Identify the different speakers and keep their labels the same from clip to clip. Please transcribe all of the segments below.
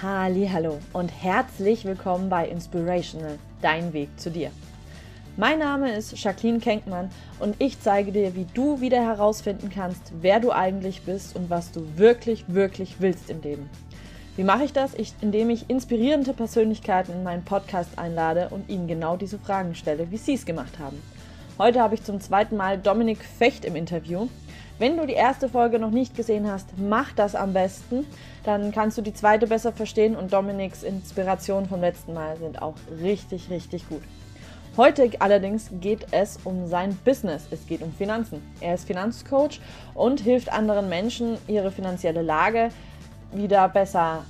Speaker 1: Hallo und herzlich willkommen bei Inspirational, dein Weg zu dir. Mein Name ist Jacqueline Kenkmann und ich zeige dir, wie du wieder herausfinden kannst, wer du eigentlich bist und was du wirklich, wirklich willst im Leben. Wie mache ich das? Ich, indem ich inspirierende Persönlichkeiten in meinen Podcast einlade und ihnen genau diese Fragen stelle, wie sie es gemacht haben. Heute habe ich zum zweiten Mal Dominik Fecht im Interview. Wenn du die erste Folge noch nicht gesehen hast, mach das am besten. Dann kannst du die zweite besser verstehen und Dominiks Inspirationen vom letzten Mal sind auch richtig, richtig gut. Heute allerdings geht es um sein Business. Es geht um Finanzen. Er ist Finanzcoach und hilft anderen Menschen, ihre finanzielle Lage wieder besser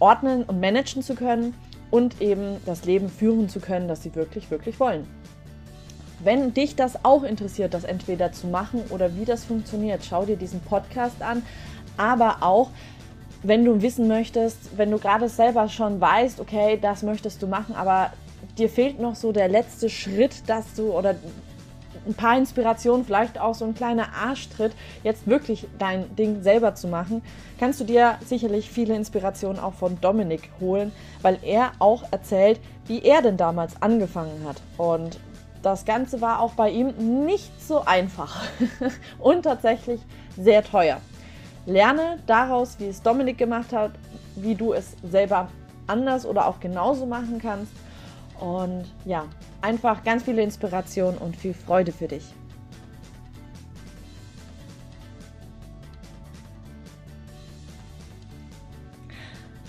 Speaker 1: ordnen und managen zu können und eben das Leben führen zu können, das sie wirklich, wirklich wollen. Wenn dich das auch interessiert, das entweder zu machen oder wie das funktioniert, schau dir diesen Podcast an. Aber auch, wenn du wissen möchtest, wenn du gerade selber schon weißt, okay, das möchtest du machen, aber dir fehlt noch so der letzte Schritt, dass du oder ein paar Inspirationen, vielleicht auch so ein kleiner Arschtritt, jetzt wirklich dein Ding selber zu machen, kannst du dir sicherlich viele Inspirationen auch von Dominik holen, weil er auch erzählt, wie er denn damals angefangen hat. Und das Ganze war auch bei ihm nicht so einfach und tatsächlich sehr teuer. Lerne daraus, wie es Dominik gemacht hat, wie du es selber anders oder auch genauso machen kannst. Und ja, einfach ganz viele Inspiration und viel Freude für dich.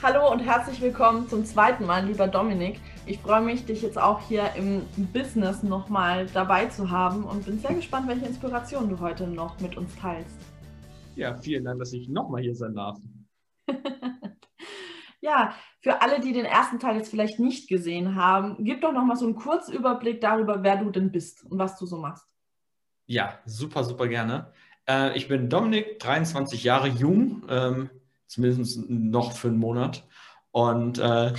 Speaker 1: Hallo und herzlich willkommen zum zweiten Mal, lieber Dominik. Ich freue mich, dich jetzt auch hier im Business nochmal dabei zu haben und bin sehr gespannt, welche Inspiration du heute noch mit uns teilst.
Speaker 2: Ja, vielen Dank, dass ich nochmal hier sein darf.
Speaker 1: ja, für alle, die den ersten Teil jetzt vielleicht nicht gesehen haben, gib doch nochmal so einen Kurzüberblick darüber, wer du denn bist und was du so machst.
Speaker 2: Ja, super, super gerne. Äh, ich bin Dominik, 23 Jahre jung, ähm, zumindest noch für einen Monat. Und äh,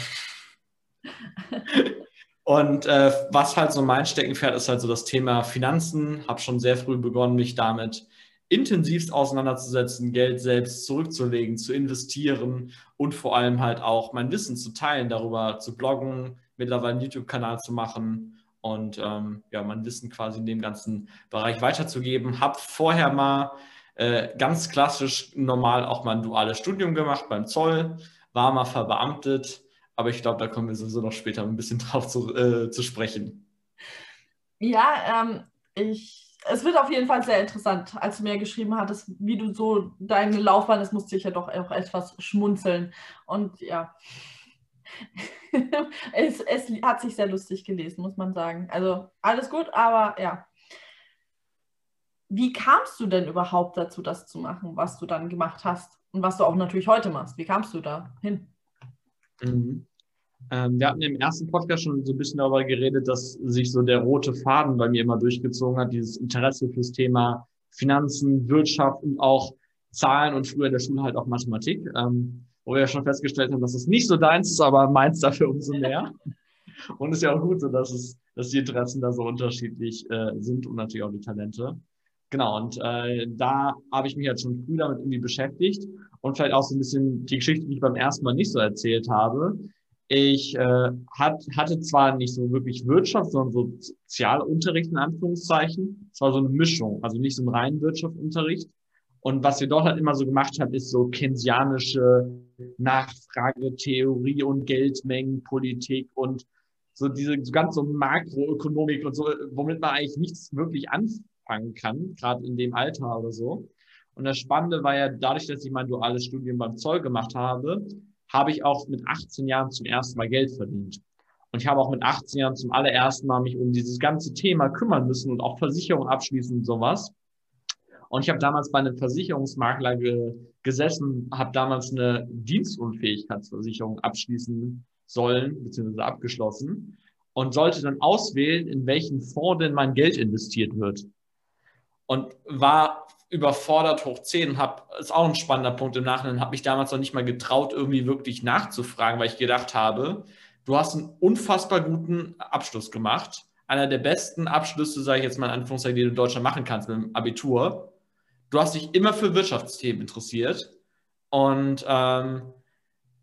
Speaker 2: Und äh, was halt so mein Steckenpferd ist halt so das Thema Finanzen. Habe schon sehr früh begonnen, mich damit intensivst auseinanderzusetzen, Geld selbst zurückzulegen, zu investieren und vor allem halt auch mein Wissen zu teilen, darüber zu bloggen, mittlerweile einen YouTube-Kanal zu machen und ähm, ja, mein Wissen quasi in dem ganzen Bereich weiterzugeben. Habe vorher mal äh, ganz klassisch normal auch mal ein duales Studium gemacht beim Zoll, war mal verbeamtet, aber ich glaube, da kommen wir sowieso noch später ein bisschen drauf zu, äh, zu sprechen.
Speaker 1: Ja, ähm, ich, es wird auf jeden Fall sehr interessant, als du mir geschrieben hattest, wie du so deine Laufbahn ist, musste ich ja doch auch etwas schmunzeln. Und ja, es, es hat sich sehr lustig gelesen, muss man sagen. Also alles gut, aber ja. Wie kamst du denn überhaupt dazu, das zu machen, was du dann gemacht hast und was du auch natürlich heute machst? Wie kamst du da hin?
Speaker 2: Mhm. Ähm, wir hatten im ersten Podcast schon so ein bisschen darüber geredet, dass sich so der rote Faden bei mir immer durchgezogen hat, dieses Interesse fürs Thema Finanzen, Wirtschaft und auch Zahlen und früher in der Schule halt auch Mathematik, ähm, wo wir ja schon festgestellt haben, dass es nicht so deins ist, aber meins dafür umso mehr. und es ist ja auch gut so, dass es, dass die Interessen da so unterschiedlich äh, sind und natürlich auch die Talente. Genau, und äh, da habe ich mich halt schon früh damit irgendwie beschäftigt und vielleicht auch so ein bisschen die Geschichte, die ich beim ersten Mal nicht so erzählt habe. Ich äh, hat, hatte zwar nicht so wirklich Wirtschaft, sondern so Sozialunterricht in Anführungszeichen. Es war so eine Mischung, also nicht so ein reinen Wirtschaftsunterricht. Und was wir dort halt immer so gemacht haben, ist so keynesianische Nachfragetheorie und Geldmengenpolitik und so diese so ganz so Makroökonomik und so, womit man eigentlich nichts wirklich anfangen kann, gerade in dem Alter oder so. Und das Spannende war ja dadurch, dass ich mein duales Studium beim Zoll gemacht habe, habe ich auch mit 18 Jahren zum ersten Mal Geld verdient. Und ich habe auch mit 18 Jahren zum allerersten Mal mich um dieses ganze Thema kümmern müssen und auch Versicherungen abschließen und sowas. Und ich habe damals bei einem Versicherungsmakler ge gesessen, habe damals eine Dienstunfähigkeitsversicherung abschließen sollen, beziehungsweise abgeschlossen und sollte dann auswählen, in welchen Fonds denn mein Geld investiert wird. Und war überfordert hoch 10 habe, ist auch ein spannender Punkt im Nachhinein, habe mich damals noch nicht mal getraut, irgendwie wirklich nachzufragen, weil ich gedacht habe, du hast einen unfassbar guten Abschluss gemacht. Einer der besten Abschlüsse, sage ich jetzt mal in Anführungszeichen, die du in Deutschland machen kannst mit dem Abitur. Du hast dich immer für Wirtschaftsthemen interessiert und ähm,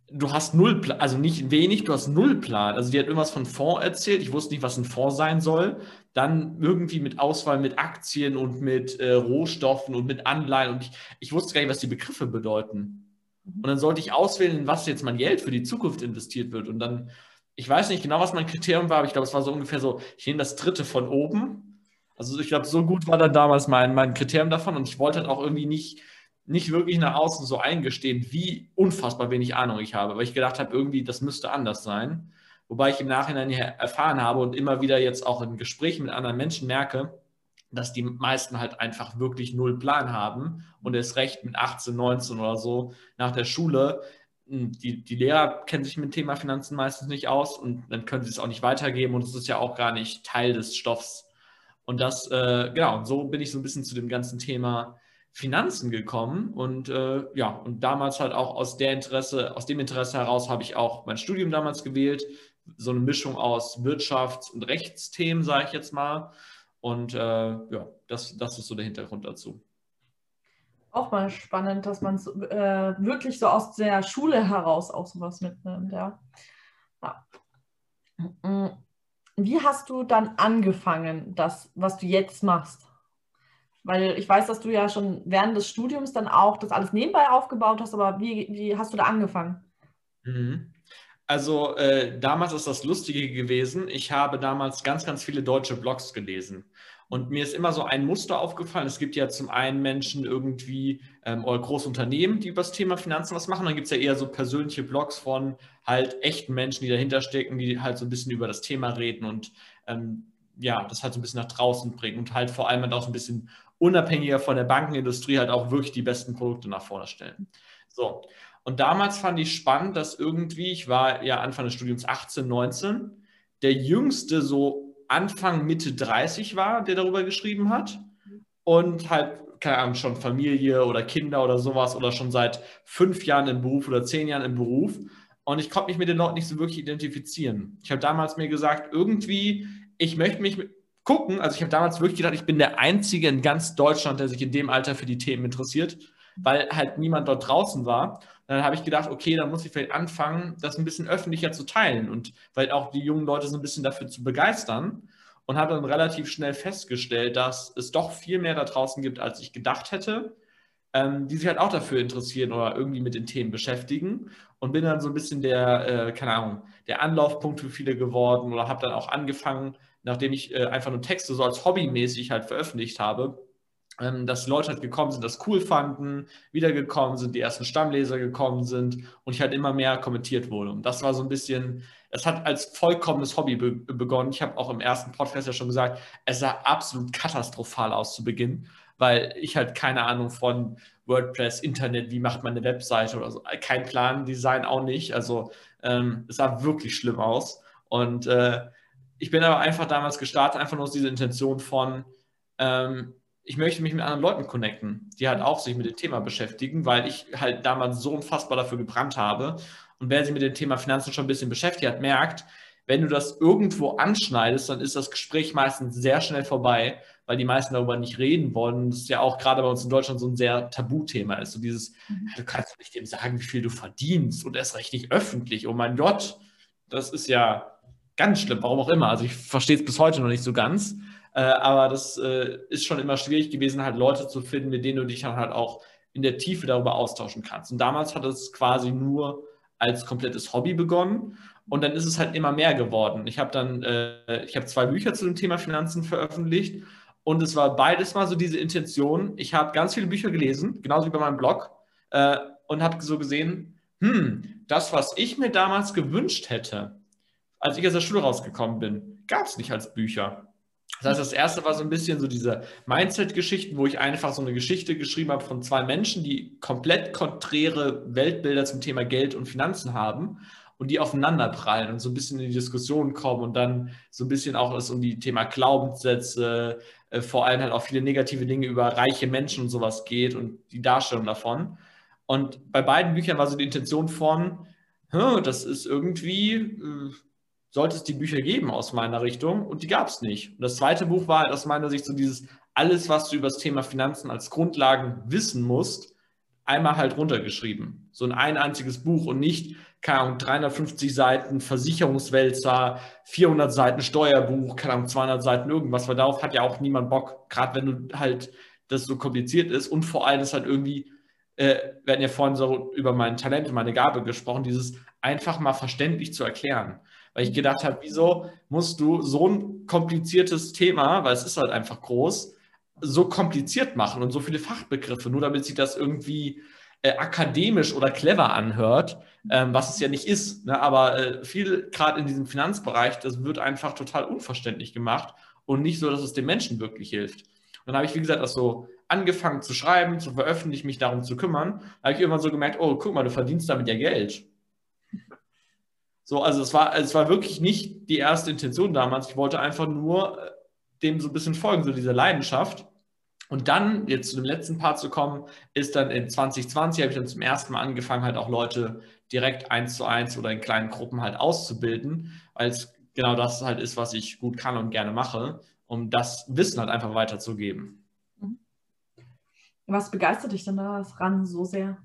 Speaker 2: du hast null, Plan, also nicht wenig, du hast null Plan. Also die hat irgendwas von Fonds erzählt, ich wusste nicht, was ein Fonds sein soll. Dann irgendwie mit Auswahl mit Aktien und mit äh, Rohstoffen und mit Anleihen und ich, ich wusste gar nicht, was die Begriffe bedeuten. Und dann sollte ich auswählen, in was jetzt mein Geld für die Zukunft investiert wird. Und dann, ich weiß nicht genau, was mein Kriterium war, aber ich glaube, es war so ungefähr so, ich nehme das dritte von oben. Also ich glaube, so gut war dann damals mein, mein Kriterium davon und ich wollte halt auch irgendwie nicht nicht wirklich nach außen so eingestehen, wie unfassbar wenig Ahnung ich habe, weil ich gedacht habe, irgendwie, das müsste anders sein. Wobei ich im Nachhinein erfahren habe und immer wieder jetzt auch in Gesprächen mit anderen Menschen merke, dass die meisten halt einfach wirklich null Plan haben und erst recht mit 18, 19 oder so nach der Schule. Hm, die, die Lehrer kennen sich mit dem Thema Finanzen meistens nicht aus und dann können sie es auch nicht weitergeben und es ist ja auch gar nicht Teil des Stoffs. Und das, äh, genau, so bin ich so ein bisschen zu dem ganzen Thema Finanzen gekommen und äh, ja, und damals halt auch aus der Interesse, aus dem Interesse heraus habe ich auch mein Studium damals gewählt, so eine Mischung aus Wirtschafts- und Rechtsthemen, sage ich jetzt mal. Und äh, ja, das, das ist so der Hintergrund dazu.
Speaker 1: Auch mal spannend, dass man es äh, wirklich so aus der Schule heraus auch sowas mitnimmt, ja. ja. Mm. Wie hast du dann angefangen, das, was du jetzt machst? Weil ich weiß, dass du ja schon während des Studiums dann auch das alles nebenbei aufgebaut hast, aber wie, wie hast du da angefangen?
Speaker 2: Mhm. Also äh, damals ist das Lustige gewesen. Ich habe damals ganz, ganz viele deutsche Blogs gelesen. Und mir ist immer so ein Muster aufgefallen. Es gibt ja zum einen Menschen irgendwie ähm, oder große Unternehmen, die über das Thema Finanzen was machen. Dann gibt es ja eher so persönliche Blogs von halt echten Menschen, die dahinter stecken, die halt so ein bisschen über das Thema reden und ähm, ja, das halt so ein bisschen nach draußen bringen und halt vor allem halt auch so ein bisschen unabhängiger von der Bankenindustrie halt auch wirklich die besten Produkte nach vorne stellen. So. Und damals fand ich spannend, dass irgendwie, ich war ja Anfang des Studiums 18, 19, der jüngste so Anfang, Mitte 30 war, der darüber geschrieben hat. Und halt, keine Ahnung, schon Familie oder Kinder oder sowas oder schon seit fünf Jahren im Beruf oder zehn Jahren im Beruf. Und ich konnte mich mit den Leuten nicht so wirklich identifizieren. Ich habe damals mir gesagt, irgendwie, ich möchte mich mit, gucken. Also ich habe damals wirklich gedacht, ich bin der Einzige in ganz Deutschland, der sich in dem Alter für die Themen interessiert, weil halt niemand dort draußen war. Dann habe ich gedacht, okay, dann muss ich vielleicht anfangen, das ein bisschen öffentlicher zu teilen und weil auch die jungen Leute so ein bisschen dafür zu begeistern. Und habe dann relativ schnell festgestellt, dass es doch viel mehr da draußen gibt, als ich gedacht hätte, ähm, die sich halt auch dafür interessieren oder irgendwie mit den Themen beschäftigen. Und bin dann so ein bisschen der, äh, keine Ahnung, der Anlaufpunkt für viele geworden oder habe dann auch angefangen, nachdem ich äh, einfach nur Texte so als hobbymäßig halt veröffentlicht habe, ähm, dass Leute halt gekommen sind, das cool fanden, wiedergekommen sind, die ersten Stammleser gekommen sind und ich halt immer mehr kommentiert wurde. Und das war so ein bisschen, es hat als vollkommenes Hobby be begonnen. Ich habe auch im ersten Podcast ja schon gesagt, es sah absolut katastrophal aus zu Beginn, weil ich halt keine Ahnung von WordPress, Internet, wie macht man eine Webseite oder so, kein Plan, Design auch nicht. Also ähm, es sah wirklich schlimm aus. Und äh, ich bin aber einfach damals gestartet, einfach nur aus dieser Intention von, ähm, ich möchte mich mit anderen Leuten connecten, die halt auch sich mit dem Thema beschäftigen, weil ich halt damals so unfassbar dafür gebrannt habe. Und wer sich mit dem Thema Finanzen schon ein bisschen beschäftigt hat, merkt, wenn du das irgendwo anschneidest, dann ist das Gespräch meistens sehr schnell vorbei, weil die meisten darüber nicht reden wollen. Das ist ja auch gerade bei uns in Deutschland so ein sehr Tabuthema ist. So dieses, mhm. du kannst nicht dem sagen, wie viel du verdienst und erst recht nicht öffentlich. Oh mein Gott, das ist ja ganz schlimm, warum auch immer. Also ich verstehe es bis heute noch nicht so ganz. Äh, aber das äh, ist schon immer schwierig gewesen, halt Leute zu finden, mit denen du dich dann halt auch in der Tiefe darüber austauschen kannst. Und damals hat es quasi nur als komplettes Hobby begonnen und dann ist es halt immer mehr geworden. Ich habe dann, äh, ich habe zwei Bücher zu dem Thema Finanzen veröffentlicht und es war beides mal so diese Intention. Ich habe ganz viele Bücher gelesen, genauso wie bei meinem Blog, äh, und habe so gesehen, hm, das, was ich mir damals gewünscht hätte, als ich aus der Schule rausgekommen bin, gab es nicht als Bücher. Das heißt, das erste war so ein bisschen so diese Mindset-Geschichten, wo ich einfach so eine Geschichte geschrieben habe von zwei Menschen, die komplett konträre Weltbilder zum Thema Geld und Finanzen haben und die aufeinander prallen und so ein bisschen in die Diskussion kommen und dann so ein bisschen auch es um die Thema Glaubenssätze, äh, vor allem halt auch viele negative Dinge über reiche Menschen und sowas geht und die Darstellung davon. Und bei beiden Büchern war so die Intention von, das ist irgendwie, äh, sollte es die Bücher geben aus meiner Richtung und die gab es nicht. Und das zweite Buch war halt aus meiner Sicht so dieses, alles, was du über das Thema Finanzen als Grundlagen wissen musst, einmal halt runtergeschrieben. So ein ein einziges Buch und nicht, keine Ahnung, 350 Seiten Versicherungswälzer, 400 Seiten Steuerbuch, keine Ahnung, 200 Seiten irgendwas, weil darauf hat ja auch niemand Bock, gerade wenn du halt das so kompliziert ist und vor allem ist halt irgendwie, äh, wir hatten ja vorhin so über mein Talent und meine Gabe gesprochen, dieses einfach mal verständlich zu erklären. Weil ich gedacht habe, wieso musst du so ein kompliziertes Thema, weil es ist halt einfach groß, so kompliziert machen und so viele Fachbegriffe, nur damit sich das irgendwie äh, akademisch oder clever anhört, ähm, was es ja nicht ist. Ne? Aber äh, viel gerade in diesem Finanzbereich, das wird einfach total unverständlich gemacht und nicht so, dass es den Menschen wirklich hilft. Und dann habe ich, wie gesagt, das so angefangen zu schreiben, zu veröffentlichen, mich darum zu kümmern. Da habe ich irgendwann so gemerkt, oh, guck mal, du verdienst damit ja Geld. So, also es war, es war wirklich nicht die erste Intention damals. Ich wollte einfach nur äh, dem so ein bisschen folgen, so dieser Leidenschaft. Und dann, jetzt zu dem letzten Part zu kommen, ist dann in 2020 habe ich dann zum ersten Mal angefangen, halt auch Leute direkt eins zu eins oder in kleinen Gruppen halt auszubilden, weil es genau das halt ist, was ich gut kann und gerne mache, um das Wissen halt einfach weiterzugeben. Mhm.
Speaker 1: Was begeistert dich denn daran so sehr?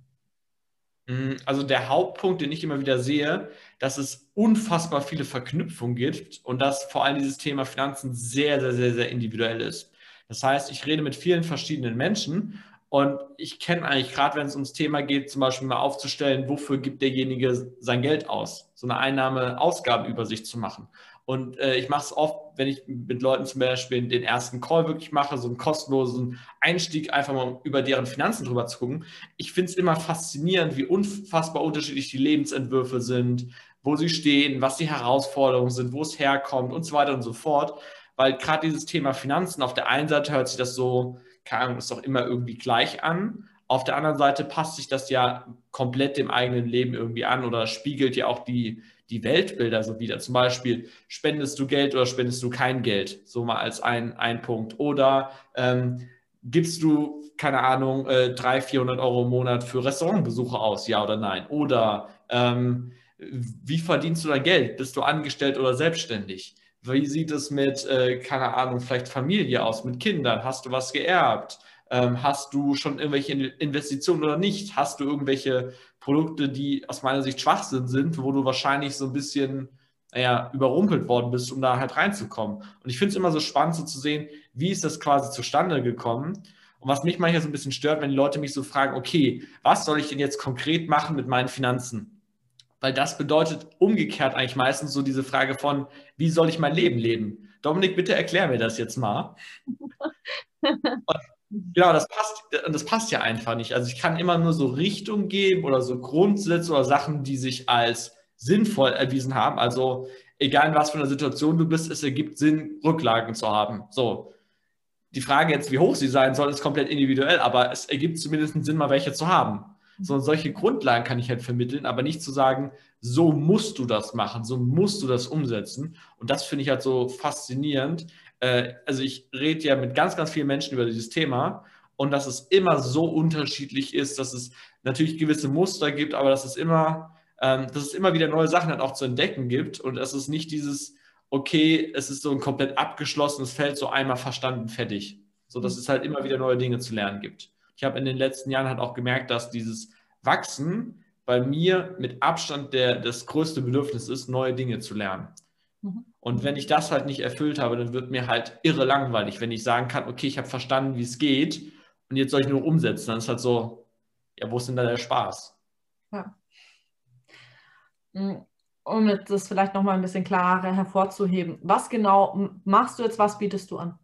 Speaker 2: Mm, also der Hauptpunkt, den ich immer wieder sehe, dass es unfassbar viele Verknüpfungen gibt und dass vor allem dieses Thema Finanzen sehr, sehr, sehr, sehr individuell ist. Das heißt, ich rede mit vielen verschiedenen Menschen und ich kenne eigentlich gerade, wenn es ums Thema geht, zum Beispiel mal aufzustellen, wofür gibt derjenige sein Geld aus, so eine Einnahme-Ausgabenübersicht zu machen. Und äh, ich mache es oft, wenn ich mit Leuten zum Beispiel den ersten Call wirklich mache, so einen kostenlosen Einstieg, einfach mal über deren Finanzen drüber zu gucken. Ich finde es immer faszinierend, wie unfassbar unterschiedlich die Lebensentwürfe sind, wo sie stehen, was die Herausforderungen sind, wo es herkommt und so weiter und so fort. Weil gerade dieses Thema Finanzen, auf der einen Seite hört sich das so, keine Ahnung, ist doch immer irgendwie gleich an. Auf der anderen Seite passt sich das ja komplett dem eigenen Leben irgendwie an oder spiegelt ja auch die, die Weltbilder so wieder. Zum Beispiel, spendest du Geld oder spendest du kein Geld? So mal als ein, ein Punkt. Oder ähm, gibst du, keine Ahnung, äh, 300, 400 Euro im Monat für Restaurantbesuche aus, ja oder nein? Oder ähm, wie verdienst du dein Geld? Bist du angestellt oder selbstständig? Wie sieht es mit, äh, keine Ahnung, vielleicht Familie aus, mit Kindern? Hast du was geerbt? Ähm, hast du schon irgendwelche Investitionen oder nicht? Hast du irgendwelche Produkte, die aus meiner Sicht Schwachsinn sind, wo du wahrscheinlich so ein bisschen naja, überrumpelt worden bist, um da halt reinzukommen? Und ich finde es immer so spannend so zu sehen, wie ist das quasi zustande gekommen? Und was mich manchmal so ein bisschen stört, wenn die Leute mich so fragen, okay, was soll ich denn jetzt konkret machen mit meinen Finanzen? Weil das bedeutet umgekehrt eigentlich meistens so diese Frage von, wie soll ich mein Leben leben? Dominik, bitte erklär mir das jetzt mal. Und Genau, das passt, das passt ja einfach nicht. Also ich kann immer nur so Richtung geben oder so Grundsätze oder Sachen, die sich als sinnvoll erwiesen haben. Also egal in was für einer Situation du bist, es ergibt Sinn, Rücklagen zu haben. So. Die Frage jetzt, wie hoch sie sein soll, ist komplett individuell, aber es ergibt zumindest einen Sinn, mal welche zu haben. So, solche Grundlagen kann ich halt vermitteln, aber nicht zu sagen, so musst du das machen, so musst du das umsetzen. Und das finde ich halt so faszinierend, äh, also ich rede ja mit ganz, ganz vielen Menschen über dieses Thema und dass es immer so unterschiedlich ist, dass es natürlich gewisse Muster gibt, aber dass es immer, ähm, dass es immer wieder neue Sachen dann auch zu entdecken gibt und dass es nicht dieses, okay, es ist so ein komplett abgeschlossenes Feld, so einmal verstanden, fertig. So dass es halt immer wieder neue Dinge zu lernen gibt. Ich habe in den letzten Jahren halt auch gemerkt, dass dieses Wachsen bei mir mit Abstand der, das größte Bedürfnis ist, neue Dinge zu lernen. Mhm. Und wenn ich das halt nicht erfüllt habe, dann wird mir halt irre langweilig, wenn ich sagen kann, okay, ich habe verstanden, wie es geht und jetzt soll ich nur umsetzen. Dann ist halt so, ja, wo ist denn da der Spaß? Ja.
Speaker 1: Mm, um das vielleicht nochmal ein bisschen klarer hervorzuheben, was genau machst du jetzt, was bietest du an?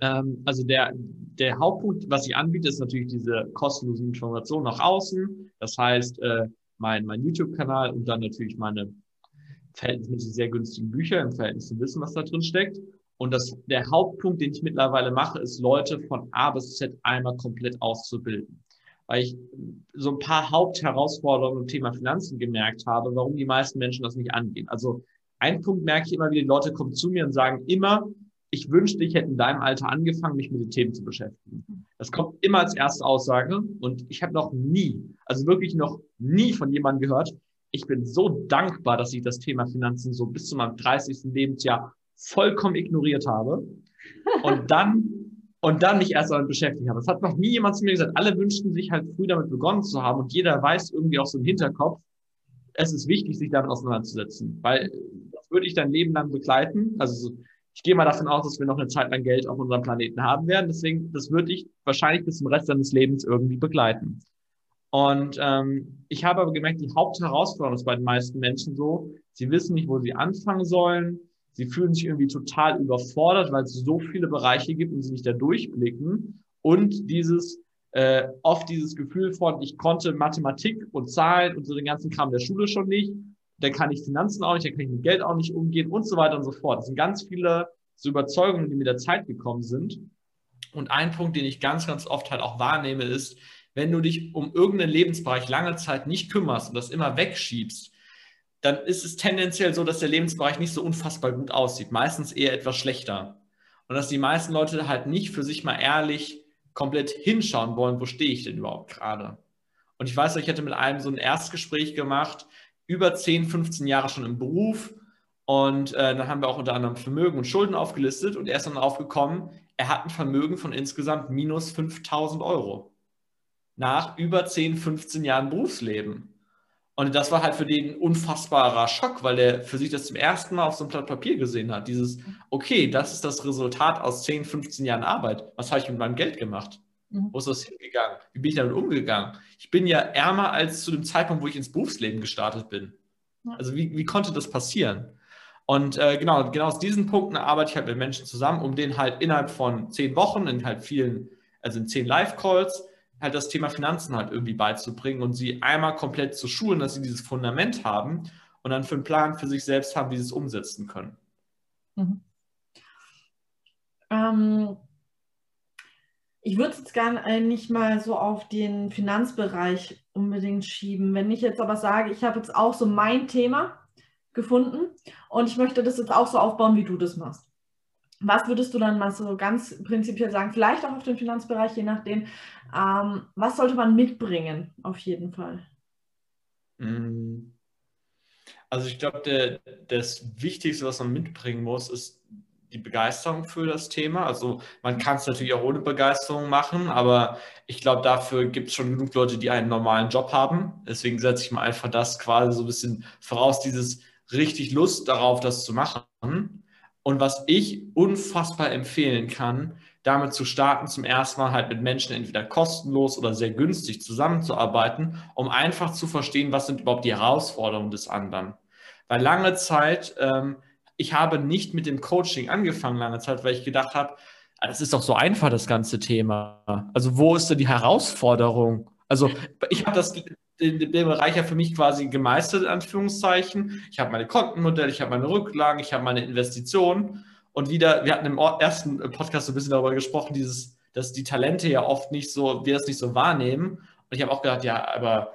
Speaker 2: Ähm, also der, der Hauptpunkt, was ich anbiete, ist natürlich diese kostenlosen Informationen nach außen. Das heißt, äh, mein, mein YouTube-Kanal und dann natürlich meine verhältnismäßig sehr günstigen Bücher im Verhältnis zu wissen, was da drin steckt. Und das, der Hauptpunkt, den ich mittlerweile mache, ist, Leute von A bis Z einmal komplett auszubilden. Weil ich so ein paar Hauptherausforderungen im Thema Finanzen gemerkt habe, warum die meisten Menschen das nicht angehen. Also ein Punkt merke ich immer wieder, die Leute kommen zu mir und sagen immer, ich wünschte, ich hätte in deinem Alter angefangen, mich mit den Themen zu beschäftigen. Das kommt immer als erste Aussage und ich habe noch nie, also wirklich noch nie von jemandem gehört, ich bin so dankbar, dass ich das Thema Finanzen so bis zu meinem 30. Lebensjahr vollkommen ignoriert habe. Und dann, und dann mich erst damit beschäftigt habe. Das hat noch nie jemand zu mir gesagt. Alle wünschten sich halt früh damit begonnen zu haben und jeder weiß irgendwie auch so im Hinterkopf, es ist wichtig, sich damit auseinanderzusetzen, weil das würde ich dein Leben lang begleiten. Also ich gehe mal davon aus, dass wir noch eine Zeit lang Geld auf unserem Planeten haben werden. Deswegen, das würde ich wahrscheinlich bis zum Rest deines Lebens irgendwie begleiten. Und ähm, ich habe aber gemerkt, die Hauptherausforderung ist bei den meisten Menschen so, sie wissen nicht, wo sie anfangen sollen. Sie fühlen sich irgendwie total überfordert, weil es so viele Bereiche gibt und sie nicht da durchblicken. Und dieses, äh, oft dieses Gefühl von, ich konnte Mathematik und Zahlen und so den ganzen Kram der Schule schon nicht, dann kann ich Finanzen auch nicht, dann kann ich mit Geld auch nicht umgehen und so weiter und so fort. Das sind ganz viele so Überzeugungen, die mit der Zeit gekommen sind. Und ein Punkt, den ich ganz, ganz oft halt auch wahrnehme, ist, wenn du dich um irgendeinen Lebensbereich lange Zeit nicht kümmerst und das immer wegschiebst, dann ist es tendenziell so, dass der Lebensbereich nicht so unfassbar gut aussieht. Meistens eher etwas schlechter. Und dass die meisten Leute halt nicht für sich mal ehrlich komplett hinschauen wollen, wo stehe ich denn überhaupt gerade. Und ich weiß, ich hätte mit einem so ein Erstgespräch gemacht, über 10, 15 Jahre schon im Beruf. Und äh, dann haben wir auch unter anderem Vermögen und Schulden aufgelistet und er ist dann aufgekommen, er hat ein Vermögen von insgesamt minus 5000 Euro. Nach über 10, 15 Jahren Berufsleben. Und das war halt für den ein unfassbarer Schock, weil er für sich das zum ersten Mal auf so einem Blatt Papier gesehen hat. Dieses, okay, das ist das Resultat aus 10, 15 Jahren Arbeit. Was habe ich mit meinem Geld gemacht? Mhm. Wo ist das hingegangen? Wie bin ich damit umgegangen? Ich bin ja ärmer als zu dem Zeitpunkt, wo ich ins Berufsleben gestartet bin. Also wie, wie konnte das passieren? Und äh, genau, genau aus diesen Punkten arbeite ich halt mit Menschen zusammen, um den halt innerhalb von zehn Wochen in halt vielen, also in zehn Live-Calls, halt das Thema Finanzen halt irgendwie beizubringen und sie einmal komplett zu schulen, dass sie dieses Fundament haben und dann für einen Plan für sich selbst haben, wie sie es umsetzen können. Mhm.
Speaker 1: Ähm, ich würde es jetzt gerne nicht mal so auf den Finanzbereich unbedingt schieben. Wenn ich jetzt aber sage, ich habe jetzt auch so mein Thema gefunden und ich möchte das jetzt auch so aufbauen, wie du das machst. Was würdest du dann mal so ganz prinzipiell sagen, vielleicht auch auf den Finanzbereich, je nachdem, ähm, was sollte man mitbringen, auf jeden Fall?
Speaker 2: Mm. Also ich glaube, das Wichtigste, was man mitbringen muss, ist die Begeisterung für das Thema. Also man kann es natürlich auch ohne Begeisterung machen, aber ich glaube, dafür gibt es schon genug Leute, die einen normalen Job haben. Deswegen setze ich mal einfach das quasi so ein bisschen voraus, dieses richtig Lust darauf, das zu machen. Und was ich unfassbar empfehlen kann, damit zu starten, zum ersten Mal halt mit Menschen entweder kostenlos oder sehr günstig zusammenzuarbeiten, um einfach zu verstehen, was sind überhaupt die Herausforderungen des anderen. Weil lange Zeit, ähm, ich habe nicht mit dem Coaching angefangen, lange Zeit, weil ich gedacht habe, ah, das ist doch so einfach, das ganze Thema. Also wo ist denn die Herausforderung? Also ich habe das den, den Bereich ja für mich quasi gemeistert, in Anführungszeichen. Ich habe meine Kontenmodelle, ich habe meine Rücklagen, ich habe meine Investitionen. Und wieder, wir hatten im ersten Podcast so ein bisschen darüber gesprochen, dieses, dass die Talente ja oft nicht so, wir das nicht so wahrnehmen. Und ich habe auch gedacht, ja, aber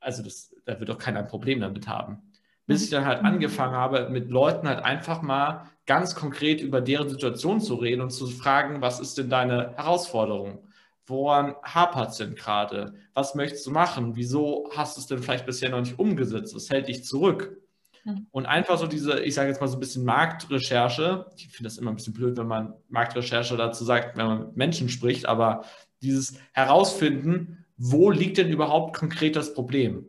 Speaker 2: also das, da wird doch keiner ein Problem damit haben. Bis ich dann halt mhm. angefangen habe, mit Leuten halt einfach mal ganz konkret über deren Situation zu reden und zu fragen, was ist denn deine Herausforderung? Woran hapert es denn gerade? Was möchtest du machen? Wieso hast du es denn vielleicht bisher noch nicht umgesetzt? Was hält dich zurück? Mhm. Und einfach so diese, ich sage jetzt mal so ein bisschen Marktrecherche. Ich finde das immer ein bisschen blöd, wenn man Marktrecherche dazu sagt, wenn man mit Menschen spricht, aber dieses Herausfinden, wo liegt denn überhaupt konkret das Problem?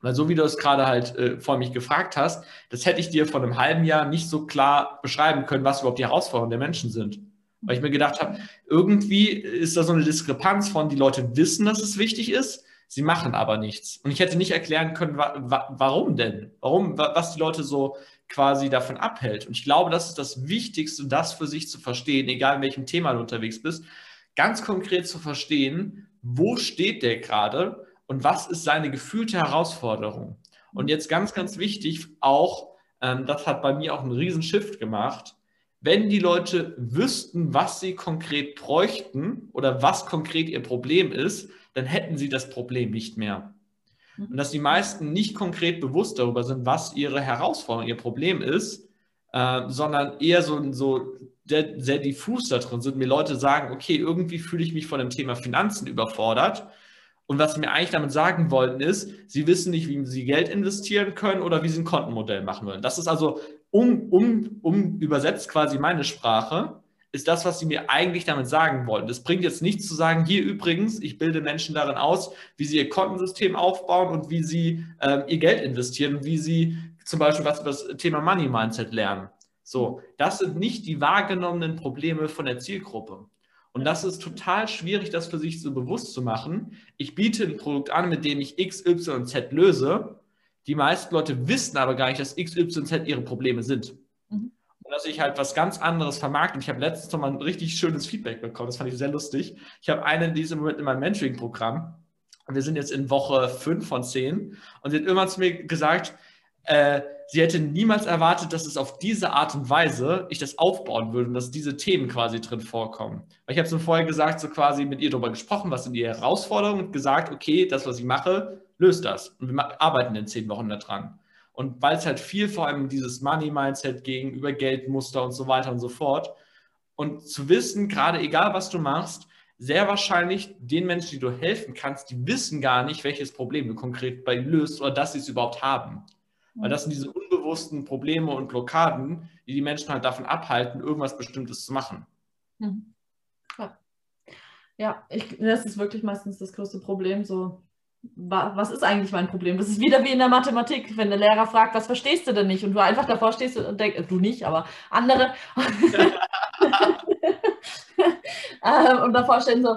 Speaker 2: Weil so wie du es gerade halt äh, vor mich gefragt hast, das hätte ich dir vor einem halben Jahr nicht so klar beschreiben können, was überhaupt die Herausforderungen der Menschen sind. Weil ich mir gedacht habe, irgendwie ist da so eine Diskrepanz von, die Leute wissen, dass es wichtig ist, sie machen aber nichts. Und ich hätte nicht erklären können, wa wa warum denn? Warum, wa was die Leute so quasi davon abhält. Und ich glaube, das ist das Wichtigste, das für sich zu verstehen, egal in welchem Thema du unterwegs bist, ganz konkret zu verstehen, wo steht der gerade und was ist seine gefühlte Herausforderung. Und jetzt ganz, ganz wichtig, auch, ähm, das hat bei mir auch einen riesen Shift gemacht, wenn die Leute wüssten, was sie konkret bräuchten oder was konkret ihr Problem ist, dann hätten sie das Problem nicht mehr. Mhm. Und dass die meisten nicht konkret bewusst darüber sind, was ihre Herausforderung, ihr Problem ist, äh, sondern eher so, so sehr, sehr diffus da drin sind. Mir Leute sagen, okay, irgendwie fühle ich mich von dem Thema Finanzen überfordert. Und was sie mir eigentlich damit sagen wollten, ist, sie wissen nicht, wie sie Geld investieren können oder wie sie ein Kontenmodell machen wollen. Das ist also um, um, um übersetzt quasi meine Sprache. ist das, was sie mir eigentlich damit sagen wollen. Das bringt jetzt nichts zu sagen, hier übrigens, ich bilde Menschen darin aus, wie sie ihr Kontensystem aufbauen und wie sie ähm, ihr Geld investieren wie sie zum Beispiel was über das Thema Money Mindset lernen. So, das sind nicht die wahrgenommenen Probleme von der Zielgruppe. Und das ist total schwierig, das für sich so bewusst zu machen. Ich biete ein Produkt an, mit dem ich X, Y und Z löse. Die meisten Leute wissen aber gar nicht, dass X, Y und Z ihre Probleme sind. Mhm. Und dass ich halt was ganz anderes vermarkte. Und ich habe letztens noch mal ein richtig schönes Feedback bekommen. Das fand ich sehr lustig. Ich habe eine in diesem Moment in meinem Mentoring-Programm. Und wir sind jetzt in Woche 5 von 10. Und sie hat irgendwann zu mir gesagt, äh, sie hätte niemals erwartet, dass es auf diese Art und Weise ich das aufbauen würde und dass diese Themen quasi drin vorkommen. Weil ich habe es vorher gesagt, so quasi mit ihr darüber gesprochen, was sind die Herausforderungen und gesagt, okay, das, was ich mache, löst das. Und wir arbeiten in zehn Wochen daran. Und weil es halt viel vor allem dieses Money-Mindset gegenüber Geldmuster und so weiter und so fort. Und zu wissen, gerade egal was du machst, sehr wahrscheinlich den Menschen, die du helfen kannst, die wissen gar nicht, welches Problem du konkret bei ihnen löst oder dass sie es überhaupt haben. Weil das sind diese unbewussten Probleme und Blockaden, die die Menschen halt davon abhalten, irgendwas Bestimmtes zu machen.
Speaker 1: Mhm. Ja, ja ich, das ist wirklich meistens das größte Problem. So, was ist eigentlich mein Problem? Das ist wieder wie in der Mathematik, wenn der Lehrer fragt, was verstehst du denn nicht? Und du einfach davor stehst und denkst, du nicht, aber andere. Ähm, und davor stehen so,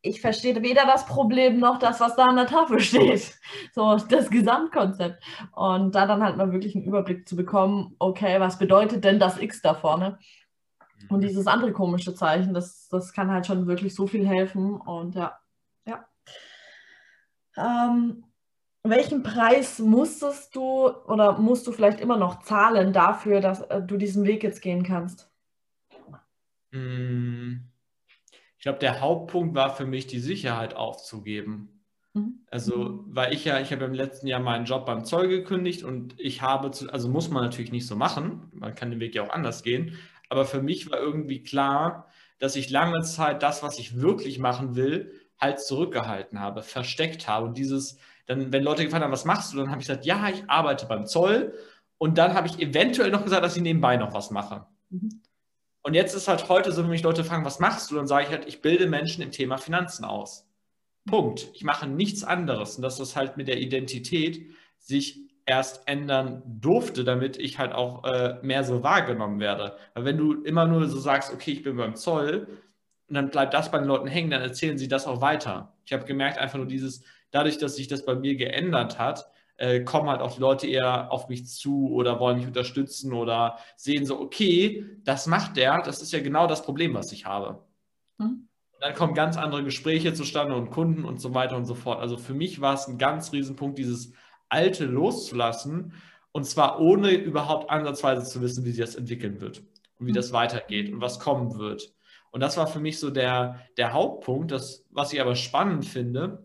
Speaker 1: ich verstehe weder das Problem noch das, was da an der Tafel steht. So das Gesamtkonzept. Und da dann halt mal wirklich einen Überblick zu bekommen, okay, was bedeutet denn das X da vorne? Und mhm. dieses andere komische Zeichen, das, das kann halt schon wirklich so viel helfen. Und ja. Ähm, welchen Preis musstest du oder musst du vielleicht immer noch zahlen dafür, dass äh, du diesen Weg jetzt gehen kannst?
Speaker 2: Mmh ich glaube, der Hauptpunkt war für mich, die Sicherheit aufzugeben. Mhm. Also, weil ich ja, ich habe im letzten Jahr meinen Job beim Zoll gekündigt und ich habe, zu, also muss man natürlich nicht so machen, man kann den Weg ja auch anders gehen, aber für mich war irgendwie klar, dass ich lange Zeit das, was ich wirklich machen will, halt zurückgehalten habe, versteckt habe. Und dieses, dann, wenn Leute gefragt haben, was machst du, dann habe ich gesagt, ja, ich arbeite beim Zoll. Und dann habe ich eventuell noch gesagt, dass ich nebenbei noch was mache. Mhm. Und jetzt ist halt heute so, wenn mich Leute fragen, was machst du, dann sage ich halt, ich bilde Menschen im Thema Finanzen aus. Punkt. Ich mache nichts anderes. Und dass das halt mit der Identität sich erst ändern durfte, damit ich halt auch äh, mehr so wahrgenommen werde. Weil wenn du immer nur so sagst, okay, ich bin beim Zoll, und dann bleibt das bei den Leuten hängen, dann erzählen sie das auch weiter. Ich habe gemerkt, einfach nur dieses, dadurch, dass sich das bei mir geändert hat, äh, kommen halt auch die Leute eher auf mich zu oder wollen mich unterstützen oder sehen so, okay, das macht der, das ist ja genau das Problem, was ich habe. Mhm. Dann kommen ganz andere Gespräche zustande und Kunden und so weiter und so fort. Also für mich war es ein ganz Riesenpunkt, dieses Alte loszulassen und zwar ohne überhaupt ansatzweise zu wissen, wie sich das entwickeln wird und wie mhm. das weitergeht und was kommen wird. Und das war für mich so der, der Hauptpunkt, das, was ich aber spannend finde.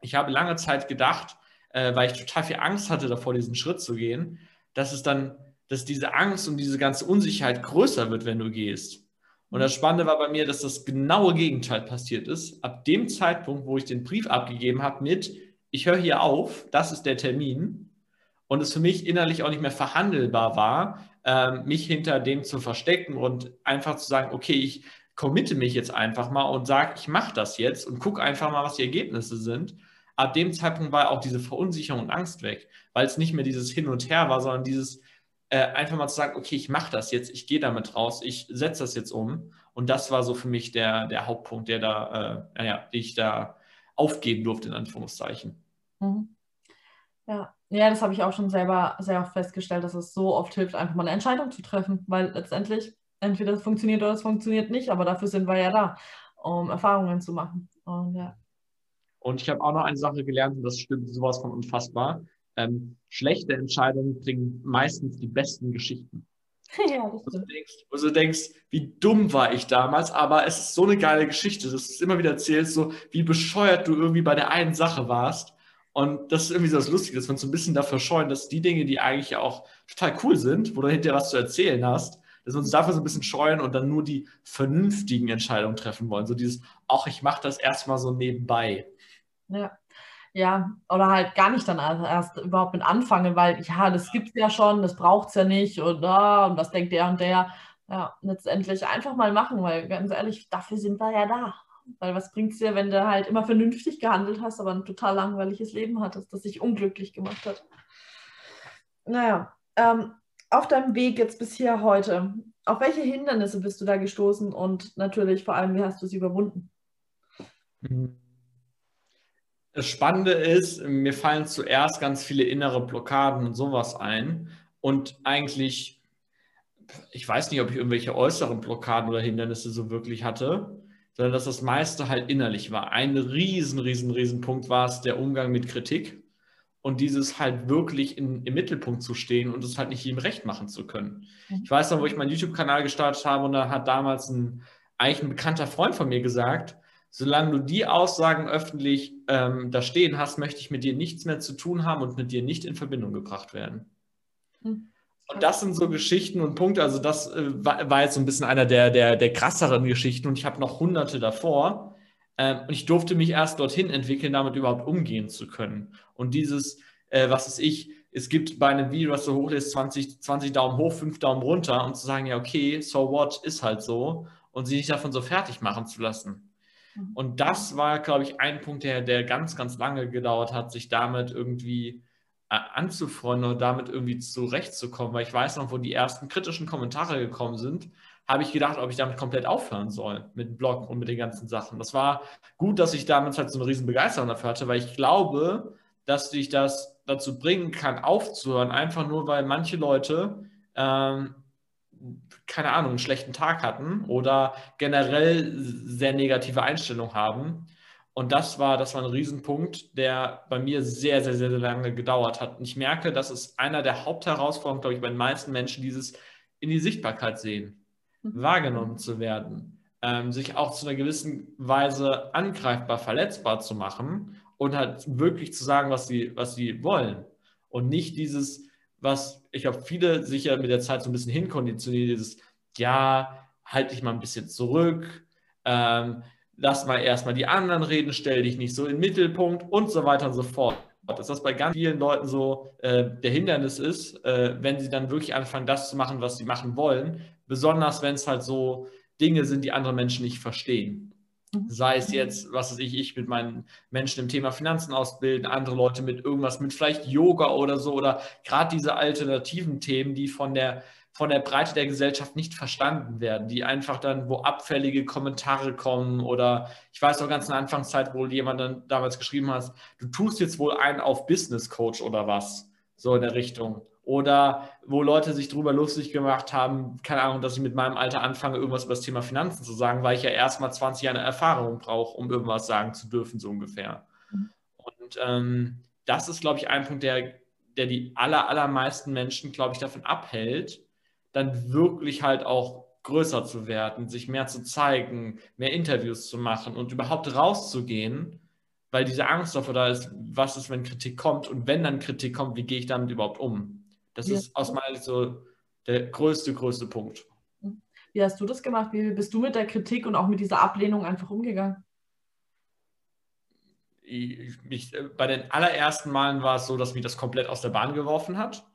Speaker 2: Ich habe lange Zeit gedacht, äh, weil ich total viel Angst hatte, davor diesen Schritt zu gehen, dass es dann, dass diese Angst und diese ganze Unsicherheit größer wird, wenn du gehst. Und das Spannende war bei mir, dass das genaue Gegenteil passiert ist. Ab dem Zeitpunkt, wo ich den Brief abgegeben habe mit, ich höre hier auf, das ist der Termin, und es für mich innerlich auch nicht mehr verhandelbar war, äh, mich hinter dem zu verstecken und einfach zu sagen, okay, ich committe mich jetzt einfach mal und sage, ich mache das jetzt und gucke einfach mal, was die Ergebnisse sind ab dem Zeitpunkt war auch diese Verunsicherung und Angst weg, weil es nicht mehr dieses Hin und Her war, sondern dieses äh, einfach mal zu sagen, okay, ich mache das jetzt, ich gehe damit raus, ich setze das jetzt um. Und das war so für mich der, der Hauptpunkt, der da, äh, naja, den ich da aufgeben durfte, in Anführungszeichen.
Speaker 1: Mhm. Ja. ja, das habe ich auch schon selber sehr oft festgestellt, dass es so oft hilft, einfach mal eine Entscheidung zu treffen, weil letztendlich entweder es funktioniert oder es funktioniert nicht, aber dafür sind wir ja da, um Erfahrungen zu machen. Und ja.
Speaker 2: Und ich habe auch noch eine Sache gelernt, und das stimmt sowas von unfassbar. Ähm, schlechte Entscheidungen bringen meistens die besten Geschichten. Ja, das stimmt. Wo du denkst, wie dumm war ich damals, aber es ist so eine geile Geschichte, dass du es immer wieder erzählst, so wie bescheuert du irgendwie bei der einen Sache warst. Und das ist irgendwie so das Lustige, dass wir uns so ein bisschen dafür scheuen, dass die Dinge, die eigentlich auch total cool sind, wo du hinterher was zu erzählen hast, dass wir uns dafür so ein bisschen scheuen und dann nur die vernünftigen Entscheidungen treffen wollen. So dieses, ach, ich mache das erstmal so nebenbei.
Speaker 1: Ja. Ja, oder halt gar nicht dann erst überhaupt mit anfangen, weil ja, das gibt es ja schon, das braucht es ja nicht und, ah, und was denkt der und der. Ja, letztendlich einfach mal machen, weil ganz ehrlich, dafür sind wir ja da. Weil was bringt es dir, wenn du halt immer vernünftig gehandelt hast, aber ein total langweiliges Leben hattest, das dich unglücklich gemacht hat. Naja, ähm, auf deinem Weg jetzt bis hier heute, auf welche Hindernisse bist du da gestoßen und natürlich vor allem, wie hast du sie überwunden?
Speaker 2: Das Spannende ist, mir fallen zuerst ganz viele innere Blockaden und sowas ein und eigentlich, ich weiß nicht, ob ich irgendwelche äußeren Blockaden oder Hindernisse so wirklich hatte, sondern dass das meiste halt innerlich war. Ein riesen, riesen, riesen Punkt war es der Umgang mit Kritik und dieses halt wirklich in, im Mittelpunkt zu stehen und es halt nicht jedem recht machen zu können. Mhm. Ich weiß noch, wo ich meinen YouTube-Kanal gestartet habe und da hat damals ein, eigentlich ein bekannter Freund von mir gesagt, solange du die Aussagen öffentlich ähm, da stehen hast, möchte ich mit dir nichts mehr zu tun haben und mit dir nicht in Verbindung gebracht werden. Mhm. Und das sind so Geschichten und Punkte, also das äh, war, war, jetzt so ein bisschen einer der, der, der krasseren Geschichten und ich habe noch hunderte davor. Ähm, und ich durfte mich erst dorthin entwickeln, damit überhaupt umgehen zu können. Und dieses, äh, was ist ich, es gibt bei einem Video, was du hochlässt, 20, 20 Daumen hoch, 5 Daumen runter und zu sagen, ja, okay, so what, ist halt so und sich nicht davon so fertig machen zu lassen. Mhm. Und das war, glaube ich, ein Punkt, der, der ganz, ganz lange gedauert hat, sich damit irgendwie äh, anzufreunden und damit irgendwie zurechtzukommen, weil ich weiß noch, wo die ersten kritischen Kommentare gekommen sind, habe ich gedacht, ob ich damit komplett aufhören soll, mit dem Blog und mit den ganzen Sachen. Das war gut, dass ich damals halt so eine riesen Begeisterung dafür hatte, weil ich glaube, dass dich das dazu bringen kann, aufzuhören, einfach nur, weil manche Leute, ähm, keine Ahnung, einen schlechten Tag hatten oder generell sehr negative Einstellungen haben und das war, das war ein Riesenpunkt, der bei mir sehr, sehr, sehr, lange gedauert hat. Und ich merke, das ist einer der Hauptherausforderungen, glaube ich, bei den meisten Menschen, dieses in die Sichtbarkeit sehen. Wahrgenommen zu werden, ähm, sich auch zu einer gewissen Weise angreifbar, verletzbar zu machen und halt wirklich zu sagen, was sie, was sie wollen. Und nicht dieses, was ich glaube, viele sicher mit der Zeit so ein bisschen hinkonditioniert, dieses, ja, halte dich mal ein bisschen zurück, ähm, lass mal erstmal die anderen reden, stell dich nicht so in den Mittelpunkt und so weiter und so fort. Dass das bei ganz vielen Leuten so äh, der Hindernis ist, äh, wenn sie dann wirklich anfangen, das zu machen, was sie machen wollen. Besonders wenn es halt so Dinge sind, die andere Menschen nicht verstehen. Mhm. Sei es jetzt, was weiß ich, ich mit meinen Menschen im Thema Finanzen ausbilden, andere Leute mit irgendwas, mit vielleicht Yoga oder so, oder gerade diese alternativen Themen, die von der von der Breite der Gesellschaft nicht verstanden werden, die einfach dann, wo abfällige Kommentare kommen oder ich weiß noch ganz in der Anfangszeit, wo jemand dann damals geschrieben hat, du tust jetzt wohl einen auf Business Coach oder was, so in der Richtung. Oder wo Leute sich darüber lustig gemacht haben, keine Ahnung, dass ich mit meinem Alter anfange, irgendwas über das Thema Finanzen zu sagen, weil ich ja erstmal 20 Jahre Erfahrung brauche, um irgendwas sagen zu dürfen, so ungefähr. Mhm. Und ähm, das ist, glaube ich, ein Punkt, der, der die aller, allermeisten Menschen, glaube ich, davon abhält, dann wirklich halt auch größer zu werden, sich mehr zu zeigen, mehr Interviews zu machen und überhaupt rauszugehen, weil diese Angst davor da ist, was ist, wenn Kritik kommt und wenn dann Kritik kommt, wie gehe ich damit überhaupt um? Das ja. ist aus meiner Sicht so der größte, größte Punkt.
Speaker 1: Wie hast du das gemacht? Wie bist du mit der Kritik und auch mit dieser Ablehnung einfach umgegangen?
Speaker 2: Ich, ich, bei den allerersten Malen war es so, dass mich das komplett aus der Bahn geworfen hat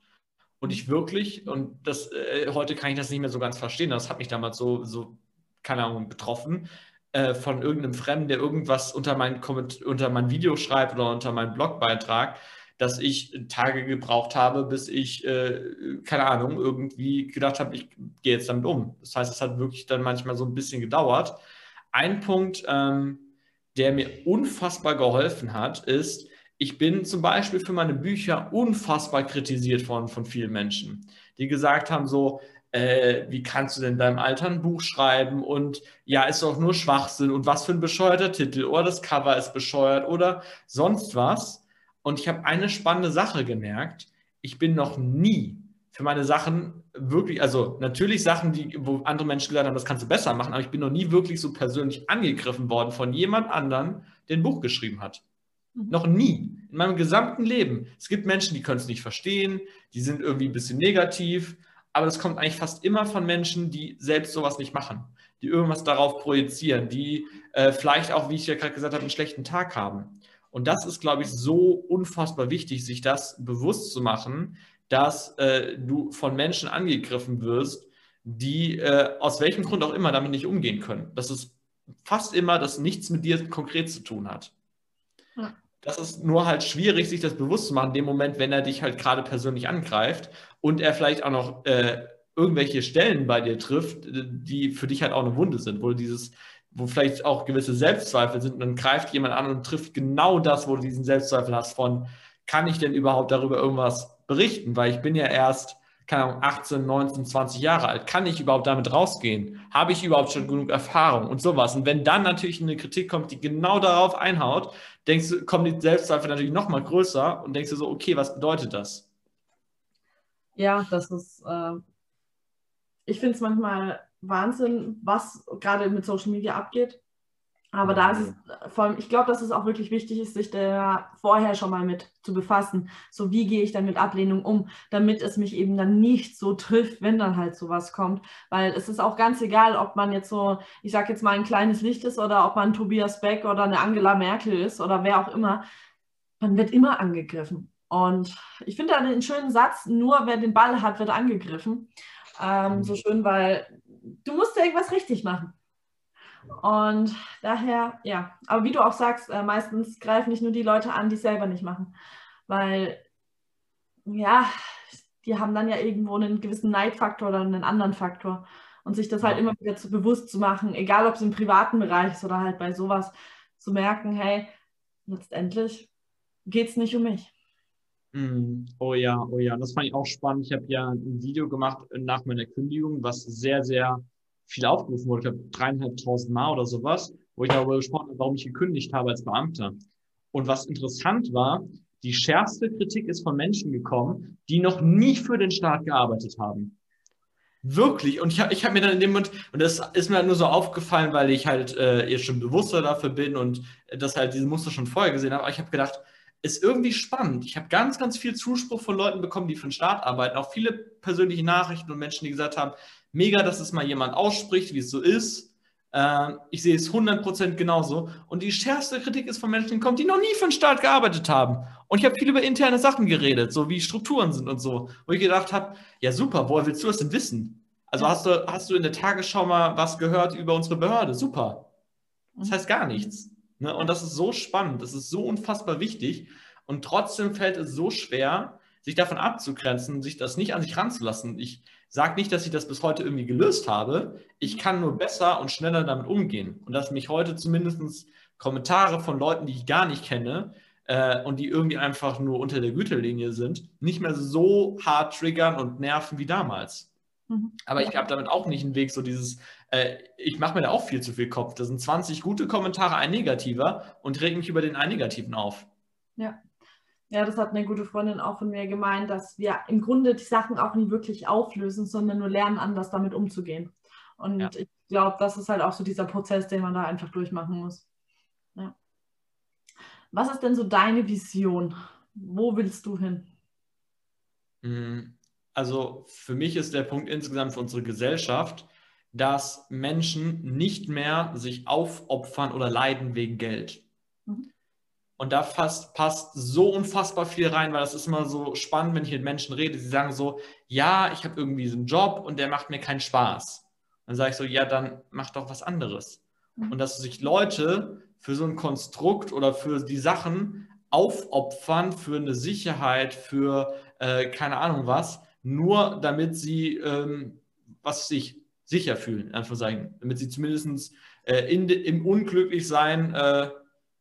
Speaker 2: und ich wirklich, und das äh, heute kann ich das nicht mehr so ganz verstehen, das hat mich damals so, so keine Ahnung, betroffen, äh, von irgendeinem Fremden, der irgendwas unter mein, unter mein Video schreibt oder unter meinen Blogbeitrag, dass ich Tage gebraucht habe, bis ich, äh, keine Ahnung, irgendwie gedacht habe, ich gehe jetzt damit um. Das heißt, es hat wirklich dann manchmal so ein bisschen gedauert. Ein Punkt, ähm, der mir unfassbar geholfen hat, ist, ich bin zum Beispiel für meine Bücher unfassbar kritisiert worden von vielen Menschen, die gesagt haben so, äh, wie kannst du denn deinem Alter ein Buch schreiben und ja, ist doch nur Schwachsinn und was für ein bescheuerter Titel oder das Cover ist bescheuert oder sonst was. Und ich habe eine spannende Sache gemerkt. Ich bin noch nie für meine Sachen wirklich, also natürlich Sachen, die, wo andere Menschen gesagt haben, das kannst du besser machen, aber ich bin noch nie wirklich so persönlich angegriffen worden von jemand anderen, der ein Buch geschrieben hat. Mhm. Noch nie. In meinem gesamten Leben. Es gibt Menschen, die können es nicht verstehen, die sind irgendwie ein bisschen negativ, aber das kommt eigentlich fast immer von Menschen, die selbst sowas nicht machen, die irgendwas darauf projizieren, die äh, vielleicht auch, wie ich ja gerade gesagt habe, einen schlechten Tag haben. Und das ist, glaube ich, so unfassbar wichtig, sich das bewusst zu machen, dass äh, du von Menschen angegriffen wirst, die äh, aus welchem Grund auch immer damit nicht umgehen können. Das ist fast immer, dass nichts mit dir konkret zu tun hat. Ja. Das ist nur halt schwierig, sich das bewusst zu machen, in dem Moment, wenn er dich halt gerade persönlich angreift und er vielleicht auch noch äh, irgendwelche Stellen bei dir trifft, die für dich halt auch eine Wunde sind, wo dieses, wo vielleicht auch gewisse Selbstzweifel sind, und dann greift jemand an und trifft genau das, wo du diesen Selbstzweifel hast von, kann ich denn überhaupt darüber irgendwas berichten? Weil ich bin ja erst keine Ahnung, 18, 19, 20 Jahre alt. Kann ich überhaupt damit rausgehen? Habe ich überhaupt schon genug Erfahrung und sowas? Und wenn dann natürlich eine Kritik kommt, die genau darauf einhaut, denkst du, kommen die Selbstzweifel natürlich noch mal größer und denkst du so, okay, was bedeutet das?
Speaker 1: Ja, das ist, äh, ich finde es manchmal Wahnsinn, was gerade mit Social Media abgeht. Aber da ist es vor allem, ich glaube, dass es auch wirklich wichtig ist, sich da vorher schon mal mit zu befassen. So, wie gehe ich dann mit Ablehnung um, damit es mich eben dann nicht so trifft, wenn dann halt sowas kommt. Weil es ist auch ganz egal, ob man jetzt so, ich sag jetzt mal, ein kleines Licht ist oder ob man Tobias Beck oder eine Angela Merkel ist oder wer auch immer. Man wird immer angegriffen. Und ich finde da einen schönen Satz, nur wer den Ball hat, wird angegriffen. Ähm, so schön, weil du musst ja irgendwas richtig machen. Und daher, ja, aber wie du auch sagst, äh, meistens greifen nicht nur die Leute an, die es selber nicht machen. Weil, ja, die haben dann ja irgendwo einen gewissen Neidfaktor oder einen anderen Faktor. Und sich das halt immer wieder zu bewusst zu machen, egal ob es im privaten Bereich ist oder halt bei sowas, zu merken, hey, letztendlich geht es nicht um mich.
Speaker 2: Mm, oh ja, oh ja, das fand ich auch spannend. Ich habe ja ein Video gemacht nach meiner Kündigung, was sehr, sehr viel aufgerufen wurde, ich glaube dreieinhalbtausend Mal oder sowas, wo ich darüber gesprochen habe, warum ich gekündigt habe als Beamter. Und was interessant war, die schärfste Kritik ist von Menschen gekommen, die noch nie für den Staat gearbeitet haben. Wirklich. Und ich habe ich hab mir dann in dem Moment, und das ist mir halt nur so aufgefallen, weil ich halt äh, jetzt schon bewusster dafür bin und das halt diese Muster schon vorher gesehen habe, aber ich habe gedacht, ist irgendwie spannend. Ich habe ganz, ganz viel Zuspruch von Leuten bekommen, die für den Staat arbeiten. Auch viele persönliche Nachrichten und Menschen, die gesagt haben, mega, dass es mal jemand ausspricht, wie es so ist. Äh, ich sehe es 100% genauso. Und die schärfste Kritik ist von Menschen, die kommen, die noch nie für den Staat gearbeitet haben. Und ich habe viel über interne Sachen geredet, so wie Strukturen sind und so. Wo ich gedacht habe, ja super, woher willst du das denn wissen? Also hast du, hast du in der Tagesschau mal was gehört über unsere Behörde? Super. Das heißt gar nichts. Ne? Und das ist so spannend, das ist so unfassbar wichtig. Und trotzdem fällt es so schwer, sich davon abzugrenzen, sich das nicht an sich ranzulassen. Ich Sag nicht, dass ich das bis heute irgendwie gelöst habe. Ich kann nur besser und schneller damit umgehen. Und dass mich heute zumindest Kommentare von Leuten, die ich gar nicht kenne äh, und die irgendwie einfach nur unter der Güterlinie sind, nicht mehr so hart triggern und nerven wie damals. Mhm. Aber ich habe damit auch nicht einen Weg, so dieses, äh, ich mache mir da auch viel zu viel Kopf. Das sind 20 gute Kommentare, ein negativer und reg mich über den einen negativen auf.
Speaker 1: Ja, ja, das hat eine gute Freundin auch von mir gemeint, dass wir im Grunde die Sachen auch nie wirklich auflösen, sondern nur lernen, anders damit umzugehen. Und ja. ich glaube, das ist halt auch so dieser Prozess, den man da einfach durchmachen muss. Ja. Was ist denn so deine Vision? Wo willst du hin?
Speaker 2: Mm, also für mich ist der Punkt insgesamt für unsere Gesellschaft, dass Menschen nicht mehr sich aufopfern oder leiden wegen Geld. Mhm. Und da fast, passt so unfassbar viel rein, weil das ist immer so spannend, wenn ich mit Menschen rede. Sie sagen so, ja, ich habe irgendwie einen Job und der macht mir keinen Spaß. Dann sage ich so, ja, dann mach doch was anderes. Mhm. Und dass sich Leute für so ein Konstrukt oder für die Sachen aufopfern, für eine Sicherheit, für äh, keine Ahnung was, nur damit sie, ähm, was sich sicher fühlen, in Anführungszeichen, damit sie zumindest äh, in, im Unglücklichsein äh,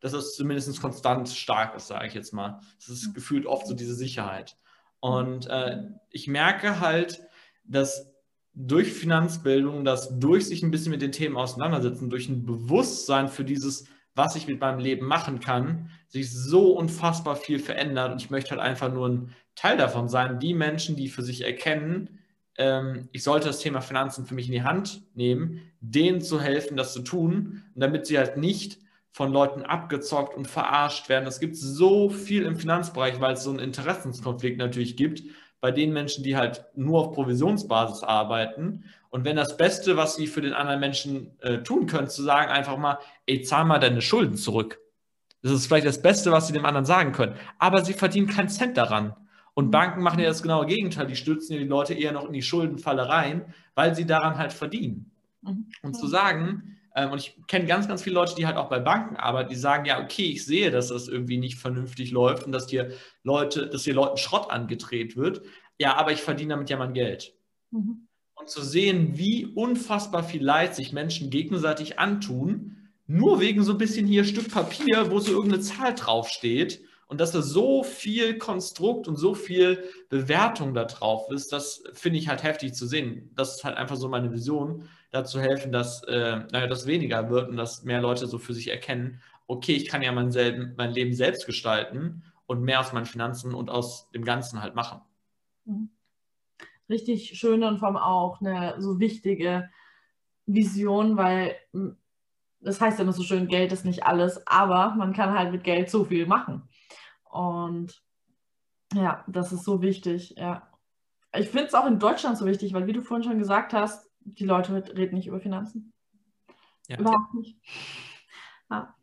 Speaker 2: dass es zumindest konstant stark ist, sage ich jetzt mal. Es ist gefühlt oft so diese Sicherheit. Und äh, ich merke halt, dass durch Finanzbildung, dass durch sich ein bisschen mit den Themen auseinandersetzen, durch ein Bewusstsein für dieses, was ich mit meinem Leben machen kann, sich so unfassbar viel verändert. Und ich möchte halt einfach nur ein Teil davon sein, die Menschen, die für sich erkennen, ähm, ich sollte das Thema Finanzen für mich in die Hand nehmen, denen zu helfen, das zu tun, damit sie halt nicht von Leuten abgezockt und verarscht werden. Es gibt so viel im Finanzbereich, weil es so einen Interessenskonflikt natürlich gibt bei den Menschen, die halt nur auf Provisionsbasis arbeiten. Und wenn das Beste, was sie für den anderen Menschen äh, tun können, zu sagen einfach mal, ey, zahl mal deine Schulden zurück. Das ist vielleicht das Beste, was sie dem anderen sagen können. Aber sie verdienen keinen Cent daran. Und Banken machen ja das genaue Gegenteil. Die stürzen ja die Leute eher noch in die Schuldenfalle rein, weil sie daran halt verdienen. Mhm. Und zu sagen, ähm, und ich kenne ganz, ganz viele Leute, die halt auch bei Banken arbeiten, die sagen, ja, okay, ich sehe, dass das irgendwie nicht vernünftig läuft und dass hier Leute, dass hier Leuten Schrott angedreht wird. Ja, aber ich verdiene damit ja mein Geld. Mhm. Und zu sehen, wie unfassbar viel Leid sich Menschen gegenseitig antun, nur wegen so ein bisschen hier Stück Papier, wo so irgendeine Zahl draufsteht und dass da so viel Konstrukt und so viel Bewertung da drauf ist, das finde ich halt heftig zu sehen. Das ist halt einfach so meine Vision, dazu helfen, dass äh, naja, das weniger wird und dass mehr Leute so für sich erkennen, okay, ich kann ja mein, selben, mein Leben selbst gestalten und mehr aus meinen Finanzen und aus dem Ganzen halt machen.
Speaker 1: Mhm. Richtig schöne und vor allem auch eine so wichtige Vision, weil das heißt ja nur so schön, Geld ist nicht alles, aber man kann halt mit Geld so viel machen. Und ja, das ist so wichtig, ja. Ich finde es auch in Deutschland so wichtig, weil wie du vorhin schon gesagt hast, die Leute reden nicht über Finanzen. Ja. Überhaupt nicht. Ja.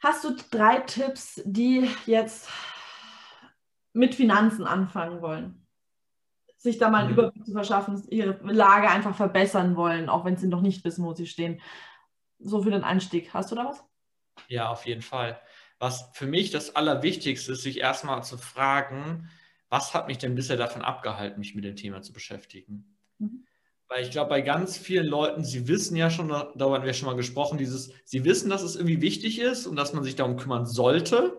Speaker 1: Hast du drei Tipps, die jetzt mit Finanzen anfangen wollen? Sich da mal einen mhm. Überblick zu verschaffen, ihre Lage einfach verbessern wollen, auch wenn sie noch nicht wissen, wo sie stehen. So für den Einstieg. Hast du da was?
Speaker 2: Ja, auf jeden Fall was für mich das Allerwichtigste ist, sich erstmal zu fragen, was hat mich denn bisher davon abgehalten, mich mit dem Thema zu beschäftigen? Mhm. Weil ich glaube, bei ganz vielen Leuten, sie wissen ja schon, darüber haben wir schon mal gesprochen, dieses, sie wissen, dass es irgendwie wichtig ist und dass man sich darum kümmern sollte,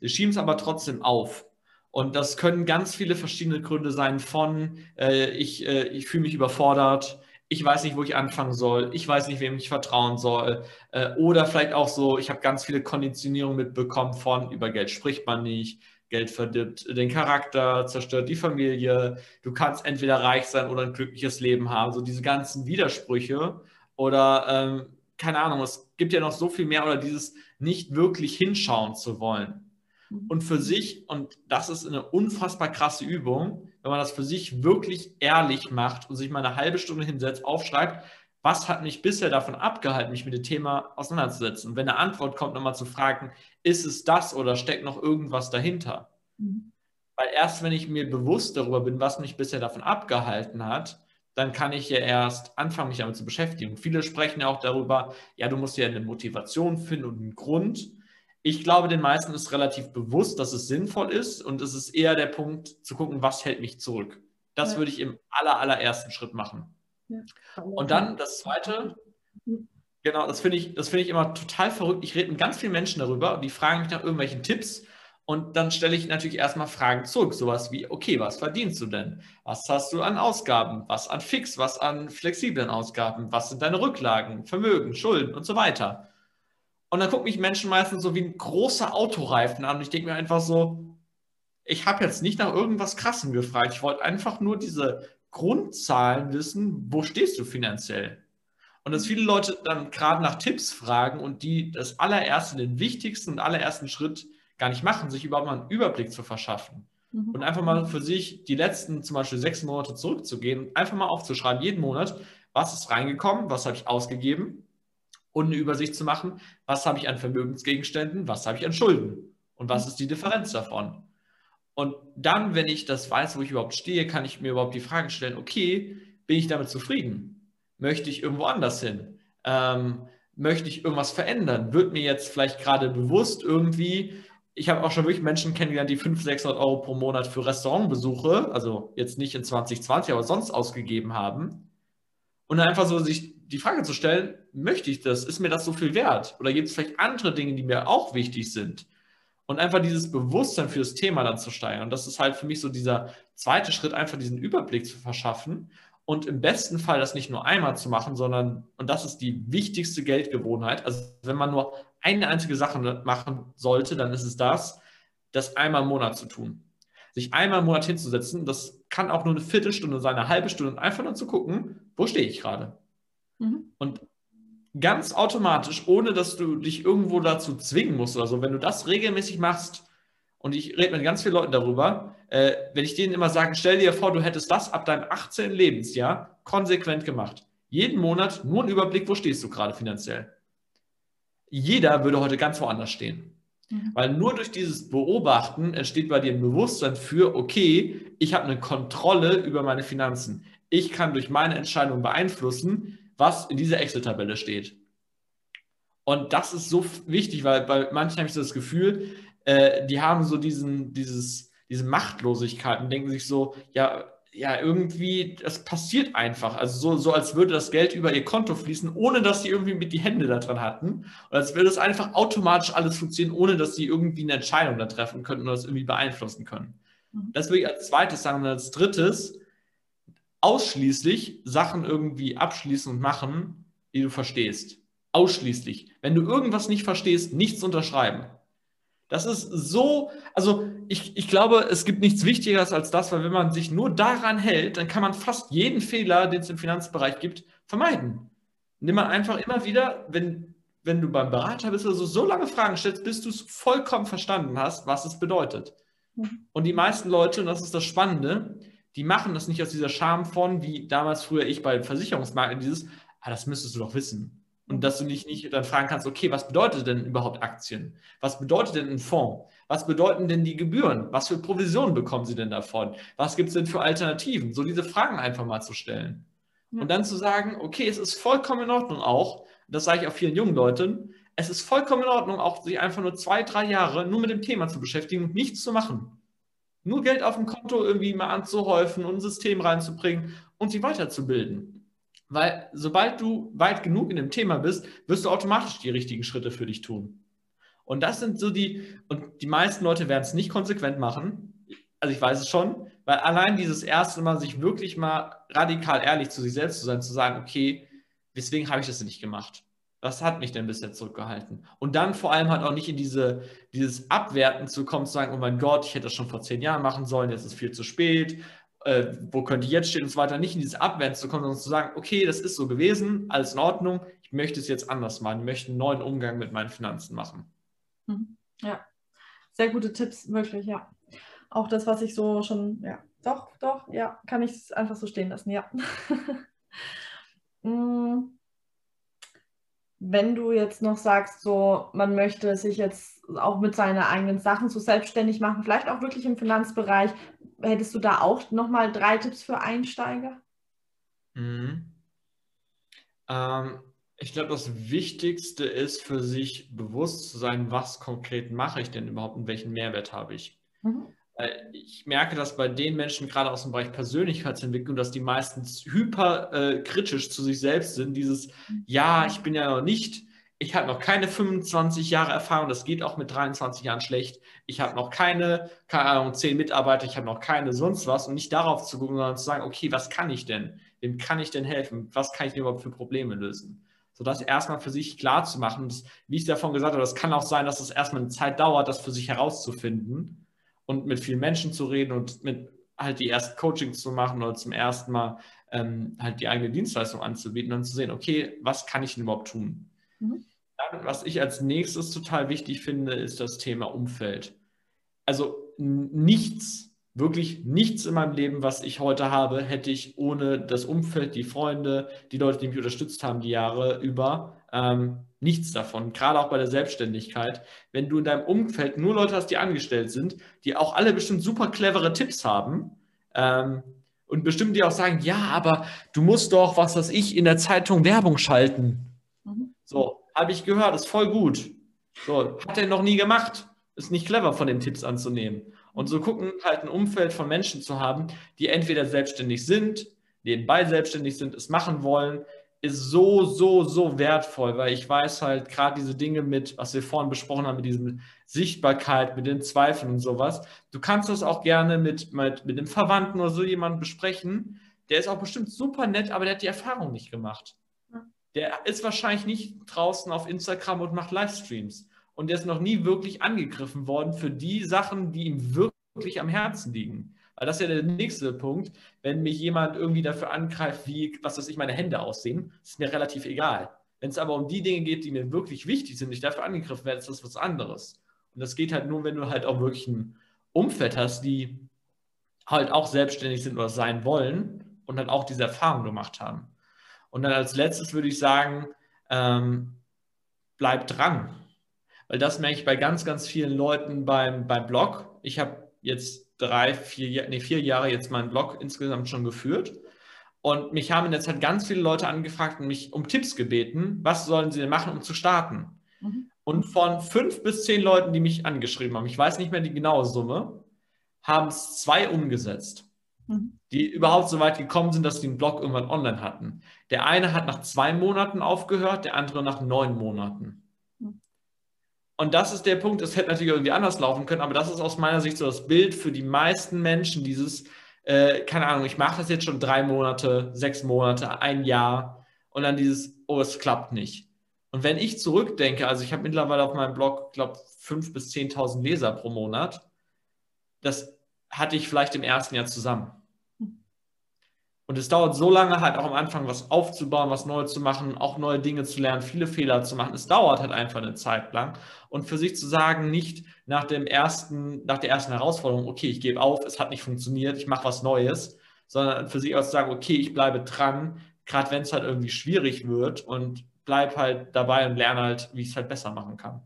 Speaker 2: sie schieben es aber trotzdem auf. Und das können ganz viele verschiedene Gründe sein von, äh, ich, äh, ich fühle mich überfordert, ich weiß nicht, wo ich anfangen soll, ich weiß nicht, wem ich vertrauen soll. Äh, oder vielleicht auch so, ich habe ganz viele Konditionierungen mitbekommen von, über Geld spricht man nicht, Geld verdirbt den Charakter, zerstört die Familie, du kannst entweder reich sein oder ein glückliches Leben haben. So diese ganzen Widersprüche oder ähm, keine Ahnung, es gibt ja noch so viel mehr oder dieses nicht wirklich hinschauen zu wollen. Mhm. Und für sich, und das ist eine unfassbar krasse Übung, wenn man das für sich wirklich ehrlich macht und sich mal eine halbe Stunde hinsetzt, aufschreibt, was hat mich bisher davon abgehalten, mich mit dem Thema auseinanderzusetzen? Und wenn eine Antwort kommt, nochmal zu fragen, ist es das oder steckt noch irgendwas dahinter? Mhm. Weil erst wenn ich mir bewusst darüber bin, was mich bisher davon abgehalten hat, dann kann ich ja erst anfangen, mich damit zu beschäftigen. Viele sprechen ja auch darüber, ja, du musst ja eine Motivation finden und einen Grund. Ich glaube, den meisten ist relativ bewusst, dass es sinnvoll ist und es ist eher der Punkt zu gucken, was hält mich zurück. Das ja. würde ich im aller, allerersten Schritt machen. Ja. Und dann das Zweite, genau, das finde ich, das ich immer total verrückt. Ich rede mit ganz vielen Menschen darüber und die fragen mich nach irgendwelchen Tipps und dann stelle ich natürlich erstmal Fragen zurück, sowas wie, okay, was verdienst du denn? Was hast du an Ausgaben? Was an Fix? Was an flexiblen Ausgaben? Was sind deine Rücklagen, Vermögen, Schulden und so weiter? Und dann gucken mich Menschen meistens so wie ein großer Autoreifen an. Und ich denke mir einfach so, ich habe jetzt nicht nach irgendwas Krassem gefragt. Ich wollte einfach nur diese Grundzahlen wissen, wo stehst du finanziell? Und dass viele Leute dann gerade nach Tipps fragen und die das allererste, den wichtigsten und allerersten Schritt gar nicht machen, sich überhaupt mal einen Überblick zu verschaffen. Mhm. Und einfach mal für sich die letzten zum Beispiel sechs Monate zurückzugehen und einfach mal aufzuschreiben, jeden Monat, was ist reingekommen, was habe ich ausgegeben, und eine Übersicht zu machen, was habe ich an Vermögensgegenständen, was habe ich an Schulden und was ist die Differenz davon. Und dann, wenn ich das weiß, wo ich überhaupt stehe, kann ich mir überhaupt die Frage stellen, okay, bin ich damit zufrieden? Möchte ich irgendwo anders hin? Ähm, möchte ich irgendwas verändern? Wird mir jetzt vielleicht gerade bewusst irgendwie, ich habe auch schon wirklich Menschen kennengelernt, die 500, 600 Euro pro Monat für Restaurantbesuche, also jetzt nicht in 2020, aber sonst ausgegeben haben. Und einfach so sich die Frage zu stellen, möchte ich das? Ist mir das so viel wert? Oder gibt es vielleicht andere Dinge, die mir auch wichtig sind? Und einfach dieses Bewusstsein für das Thema dann zu steigern. Und das ist halt für mich so dieser zweite Schritt, einfach diesen Überblick zu verschaffen und im besten Fall das nicht nur einmal zu machen, sondern, und das ist die wichtigste Geldgewohnheit, also wenn man nur eine einzige Sache machen sollte, dann ist es das, das einmal im Monat zu tun. Sich einmal im Monat hinzusetzen, das kann auch nur eine Viertelstunde sein, eine halbe Stunde und einfach nur zu gucken, wo stehe ich gerade? Mhm. Und ganz automatisch, ohne dass du dich irgendwo dazu zwingen musst oder so, wenn du das regelmäßig machst, und ich rede mit ganz vielen Leuten darüber, äh, wenn ich denen immer sage, stell dir vor, du hättest das ab deinem 18. Lebensjahr konsequent gemacht. Jeden Monat nur ein Überblick, wo stehst du gerade finanziell. Jeder würde heute ganz woanders stehen. Mhm. Weil nur durch dieses Beobachten entsteht bei dir ein Bewusstsein für, okay, ich habe eine Kontrolle über meine Finanzen. Ich kann durch meine Entscheidung beeinflussen, was in dieser Excel-Tabelle steht. Und das ist so wichtig, weil bei manchen habe ich so das Gefühl, äh, die haben so diesen, dieses, diese Machtlosigkeit und denken sich so, ja, ja, irgendwie, das passiert einfach. Also so, so, als würde das Geld über ihr Konto fließen, ohne dass sie irgendwie mit die Hände da dran hatten. Und als würde es einfach automatisch alles funktionieren, ohne dass sie irgendwie eine Entscheidung da treffen könnten oder das irgendwie beeinflussen können. Mhm. Das würde ich als zweites sagen. Und als drittes, ausschließlich Sachen irgendwie abschließen und machen, die du verstehst. Ausschließlich. Wenn du irgendwas nicht verstehst, nichts unterschreiben. Das ist so, also ich, ich glaube, es gibt nichts Wichtigeres als das, weil wenn man sich nur daran hält, dann kann man fast jeden Fehler, den es im Finanzbereich gibt, vermeiden. Nimm man einfach immer wieder, wenn, wenn du beim Berater bist, also so lange Fragen stellst, bis du es vollkommen verstanden hast, was es bedeutet. Mhm. Und die meisten Leute, und das ist das Spannende, die machen das nicht aus dieser Scham von, wie damals früher ich bei Versicherungsmakler, dieses, ah, das müsstest du doch wissen. Und dass du dich nicht dann fragen kannst, okay, was bedeutet denn überhaupt Aktien? Was bedeutet denn ein Fonds? Was bedeuten denn die Gebühren? Was für Provisionen bekommen sie denn davon? Was gibt es denn für Alternativen? So diese Fragen einfach mal zu stellen. Ja. Und dann zu sagen, okay, es ist vollkommen in Ordnung auch, das sage ich auch vielen jungen Leuten, es ist vollkommen in Ordnung auch, sich einfach nur zwei, drei Jahre nur mit dem Thema zu beschäftigen und nichts zu machen. Nur Geld auf dem Konto irgendwie mal anzuhäufen und ein System reinzubringen und sie weiterzubilden. Weil sobald du weit genug in dem Thema bist, wirst du automatisch die richtigen Schritte für dich tun. Und das sind so die, und die meisten Leute werden es nicht konsequent machen. Also ich weiß es schon, weil allein dieses erste Mal sich wirklich mal radikal ehrlich zu sich selbst zu sein, zu sagen, okay, weswegen habe ich das denn nicht gemacht? Was hat mich denn bisher zurückgehalten? Und dann vor allem halt auch nicht in diese, dieses Abwerten zu kommen, zu sagen, oh mein Gott, ich hätte das schon vor zehn Jahren machen sollen, jetzt ist es viel zu spät äh, wo könnte ich jetzt stehen und so weiter, nicht in dieses Abwehren zu kommen, sondern zu sagen, okay, das ist so gewesen, alles in Ordnung, ich möchte es jetzt anders machen, ich möchte einen neuen Umgang mit meinen Finanzen machen.
Speaker 1: Mhm. Ja, sehr gute Tipps, wirklich, ja. Auch das, was ich so schon, ja, doch, doch, ja, kann ich einfach so stehen lassen, ja. Mm. Wenn du jetzt noch sagst, so, man möchte sich jetzt auch mit seinen eigenen Sachen so selbstständig machen, vielleicht auch wirklich im Finanzbereich, hättest du da auch nochmal drei Tipps für Einsteiger?
Speaker 2: Mhm. Ähm, ich glaube, das Wichtigste ist für sich bewusst zu sein, was konkret mache ich denn überhaupt und welchen Mehrwert habe ich. Mhm. Ich merke, dass bei den Menschen gerade aus dem Bereich Persönlichkeitsentwicklung, dass die meistens hyperkritisch äh, zu sich selbst sind. Dieses, ja, ich bin ja noch nicht ich habe noch keine 25 Jahre Erfahrung, das geht auch mit 23 Jahren schlecht. Ich habe noch keine, keine Ahnung, 10 Mitarbeiter, ich habe noch keine sonst was und nicht darauf zu gucken, sondern zu sagen, okay, was kann ich denn? Wem kann ich denn helfen? Was kann ich denn überhaupt für Probleme lösen? So das erstmal für sich klar zu machen. Das, wie ich davon gesagt habe, das kann auch sein, dass es erstmal eine Zeit dauert, das für sich herauszufinden und mit vielen Menschen zu reden und mit halt die ersten Coachings zu machen oder zum ersten Mal ähm, halt die eigene Dienstleistung anzubieten und zu sehen, okay, was kann ich denn überhaupt tun? Mhm. Dann, was ich als nächstes total wichtig finde, ist das Thema Umfeld. Also nichts, wirklich nichts in meinem Leben, was ich heute habe, hätte ich ohne das Umfeld, die Freunde, die Leute, die mich unterstützt haben, die Jahre über, ähm, nichts davon. Gerade auch bei der Selbstständigkeit. Wenn du in deinem Umfeld nur Leute hast, die angestellt sind, die auch alle bestimmt super clevere Tipps haben, ähm, und bestimmt die auch sagen, ja, aber du musst doch, was weiß ich, in der Zeitung Werbung schalten. Mhm. So, habe ich gehört, ist voll gut. So, hat er noch nie gemacht. Ist nicht clever von den Tipps anzunehmen. Und so gucken, halt ein Umfeld von Menschen zu haben, die entweder selbstständig sind, nebenbei selbstständig sind, es machen wollen, ist so, so, so wertvoll, weil ich weiß halt gerade diese Dinge mit, was wir vorhin besprochen haben, mit diesem Sichtbarkeit, mit den Zweifeln und sowas. Du kannst das auch gerne mit, mit, mit einem Verwandten oder so jemandem besprechen. Der ist auch bestimmt super nett, aber der hat die Erfahrung nicht gemacht der ist wahrscheinlich nicht draußen auf Instagram und macht Livestreams. Und der ist noch nie wirklich angegriffen worden für die Sachen, die ihm wirklich am Herzen liegen. Weil das ist ja der nächste Punkt. Wenn mich jemand irgendwie dafür angreift, wie, was weiß ich, meine Hände aussehen, ist mir relativ egal. Wenn es aber um die Dinge geht, die mir wirklich wichtig sind, ich dafür angegriffen werde, ist das was anderes. Und das geht halt nur, wenn du halt auch wirklich ein Umfeld hast, die halt auch selbstständig sind oder sein wollen und halt auch diese Erfahrung gemacht haben. Und dann als letztes würde ich sagen, ähm, bleib dran. Weil das merke ich bei ganz, ganz vielen Leuten beim, beim Blog. Ich habe jetzt drei, vier, nee, vier Jahre jetzt meinen Blog insgesamt schon geführt. Und mich haben in der Zeit ganz viele Leute angefragt und mich um Tipps gebeten, was sollen sie denn machen, um zu starten. Mhm. Und von fünf bis zehn Leuten, die mich angeschrieben haben, ich weiß nicht mehr die genaue Summe, haben es zwei umgesetzt, mhm. die überhaupt so weit gekommen sind, dass die einen Blog irgendwann online hatten. Der eine hat nach zwei Monaten aufgehört, der andere nach neun Monaten. Und das ist der Punkt, es hätte natürlich irgendwie anders laufen können, aber das ist aus meiner Sicht so das Bild für die meisten Menschen, dieses, äh, keine Ahnung, ich mache das jetzt schon drei Monate, sechs Monate, ein Jahr und dann dieses, oh, es klappt nicht. Und wenn ich zurückdenke, also ich habe mittlerweile auf meinem Blog, glaube 5.000 bis 10.000 Leser pro Monat, das hatte ich vielleicht im ersten Jahr zusammen. Und es dauert so lange halt auch am Anfang was aufzubauen, was Neues zu machen, auch neue Dinge zu lernen, viele Fehler zu machen. Es dauert halt einfach eine Zeit lang. Und für sich zu sagen, nicht nach dem ersten, nach der ersten Herausforderung, okay, ich gebe auf, es hat nicht funktioniert, ich mache was Neues, sondern für sich auch zu sagen, okay, ich bleibe dran, gerade wenn es halt irgendwie schwierig wird und bleib halt dabei und lerne halt, wie ich es halt besser machen kann.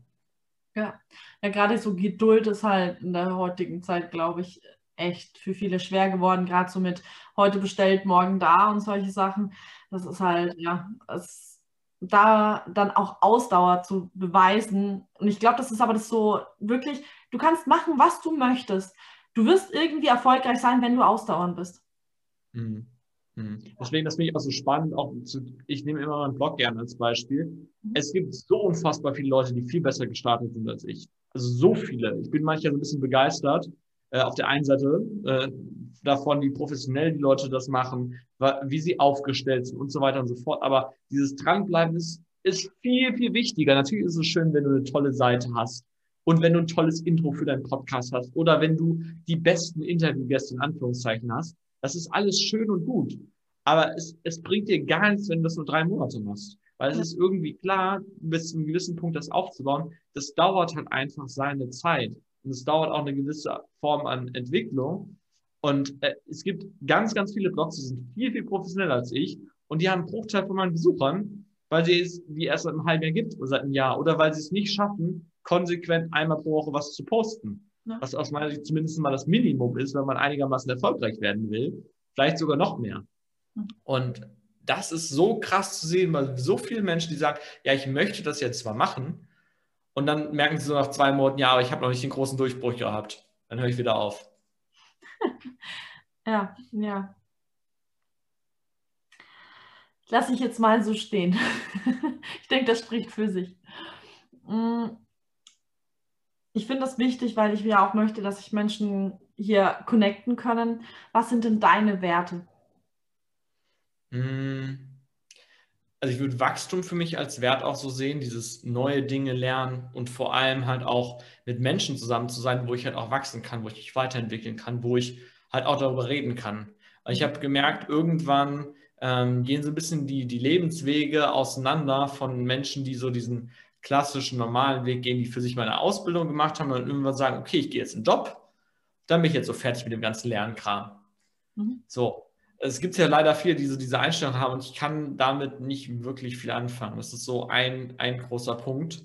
Speaker 1: Ja, ja, gerade so Geduld ist halt in der heutigen Zeit, glaube ich, echt für viele schwer geworden, gerade so mit heute bestellt, morgen da und solche Sachen. Das ist halt, ja, es, da dann auch Ausdauer zu beweisen. Und ich glaube, das ist aber das so wirklich, du kannst machen, was du möchtest. Du wirst irgendwie erfolgreich sein, wenn du ausdauernd bist.
Speaker 2: Mhm. Mhm. Deswegen, das finde ich auch so spannend. Auch zu, ich nehme immer meinen Blog gerne als Beispiel. Mhm. Es gibt so unfassbar viele Leute, die viel besser gestartet sind als ich. Also so viele. Ich bin manchmal so ein bisschen begeistert. Äh, auf der einen Seite äh, davon, wie professionell die Leute das machen, wie sie aufgestellt sind und so weiter und so fort. Aber dieses Dranbleiben ist, ist viel, viel wichtiger. Natürlich ist es schön, wenn du eine tolle Seite hast und wenn du ein tolles Intro für deinen Podcast hast oder wenn du die besten Interviewgäste in Anführungszeichen hast. Das ist alles schön und gut. Aber es, es bringt dir gar nichts, wenn du das nur drei Monate machst. Weil es ist irgendwie klar, bis zu einem gewissen Punkt das aufzubauen. Das dauert halt einfach seine Zeit. Und es dauert auch eine gewisse Form an Entwicklung. Und äh, es gibt ganz, ganz viele Blogs, die sind viel, viel professioneller als ich. Und die haben einen Bruchteil von meinen Besuchern, weil sie es wie erst seit einem halben Jahr gibt oder seit einem Jahr. Oder weil sie es nicht schaffen, konsequent einmal pro Woche was zu posten. Ja. Was aus meiner Sicht zumindest mal das Minimum ist, wenn man einigermaßen erfolgreich werden will. Vielleicht sogar noch mehr. Mhm. Und das ist so krass zu sehen, weil so viele Menschen, die sagen, ja, ich möchte das jetzt zwar machen, und dann merken sie so nach zwei Monaten, ja, aber ich habe noch nicht den großen Durchbruch gehabt. Dann höre ich wieder auf.
Speaker 1: ja, ja. Lass ich jetzt mal so stehen. ich denke, das spricht für sich. Mm. Ich finde das wichtig, weil ich ja auch möchte, dass sich Menschen hier connecten können. Was sind denn deine Werte?
Speaker 2: Mm also ich würde Wachstum für mich als Wert auch so sehen, dieses neue Dinge lernen und vor allem halt auch mit Menschen zusammen zu sein, wo ich halt auch wachsen kann, wo ich mich weiterentwickeln kann, wo ich halt auch darüber reden kann. Weil ich habe gemerkt, irgendwann ähm, gehen so ein bisschen die, die Lebenswege auseinander von Menschen, die so diesen klassischen, normalen Weg gehen, die für sich mal eine Ausbildung gemacht haben und irgendwann sagen, okay, ich gehe jetzt in den Job, dann bin ich jetzt so fertig mit dem ganzen Lernkram. Mhm. So, es gibt ja leider viele, die so diese Einstellung haben und ich kann damit nicht wirklich viel anfangen. Das ist so ein, ein großer Punkt.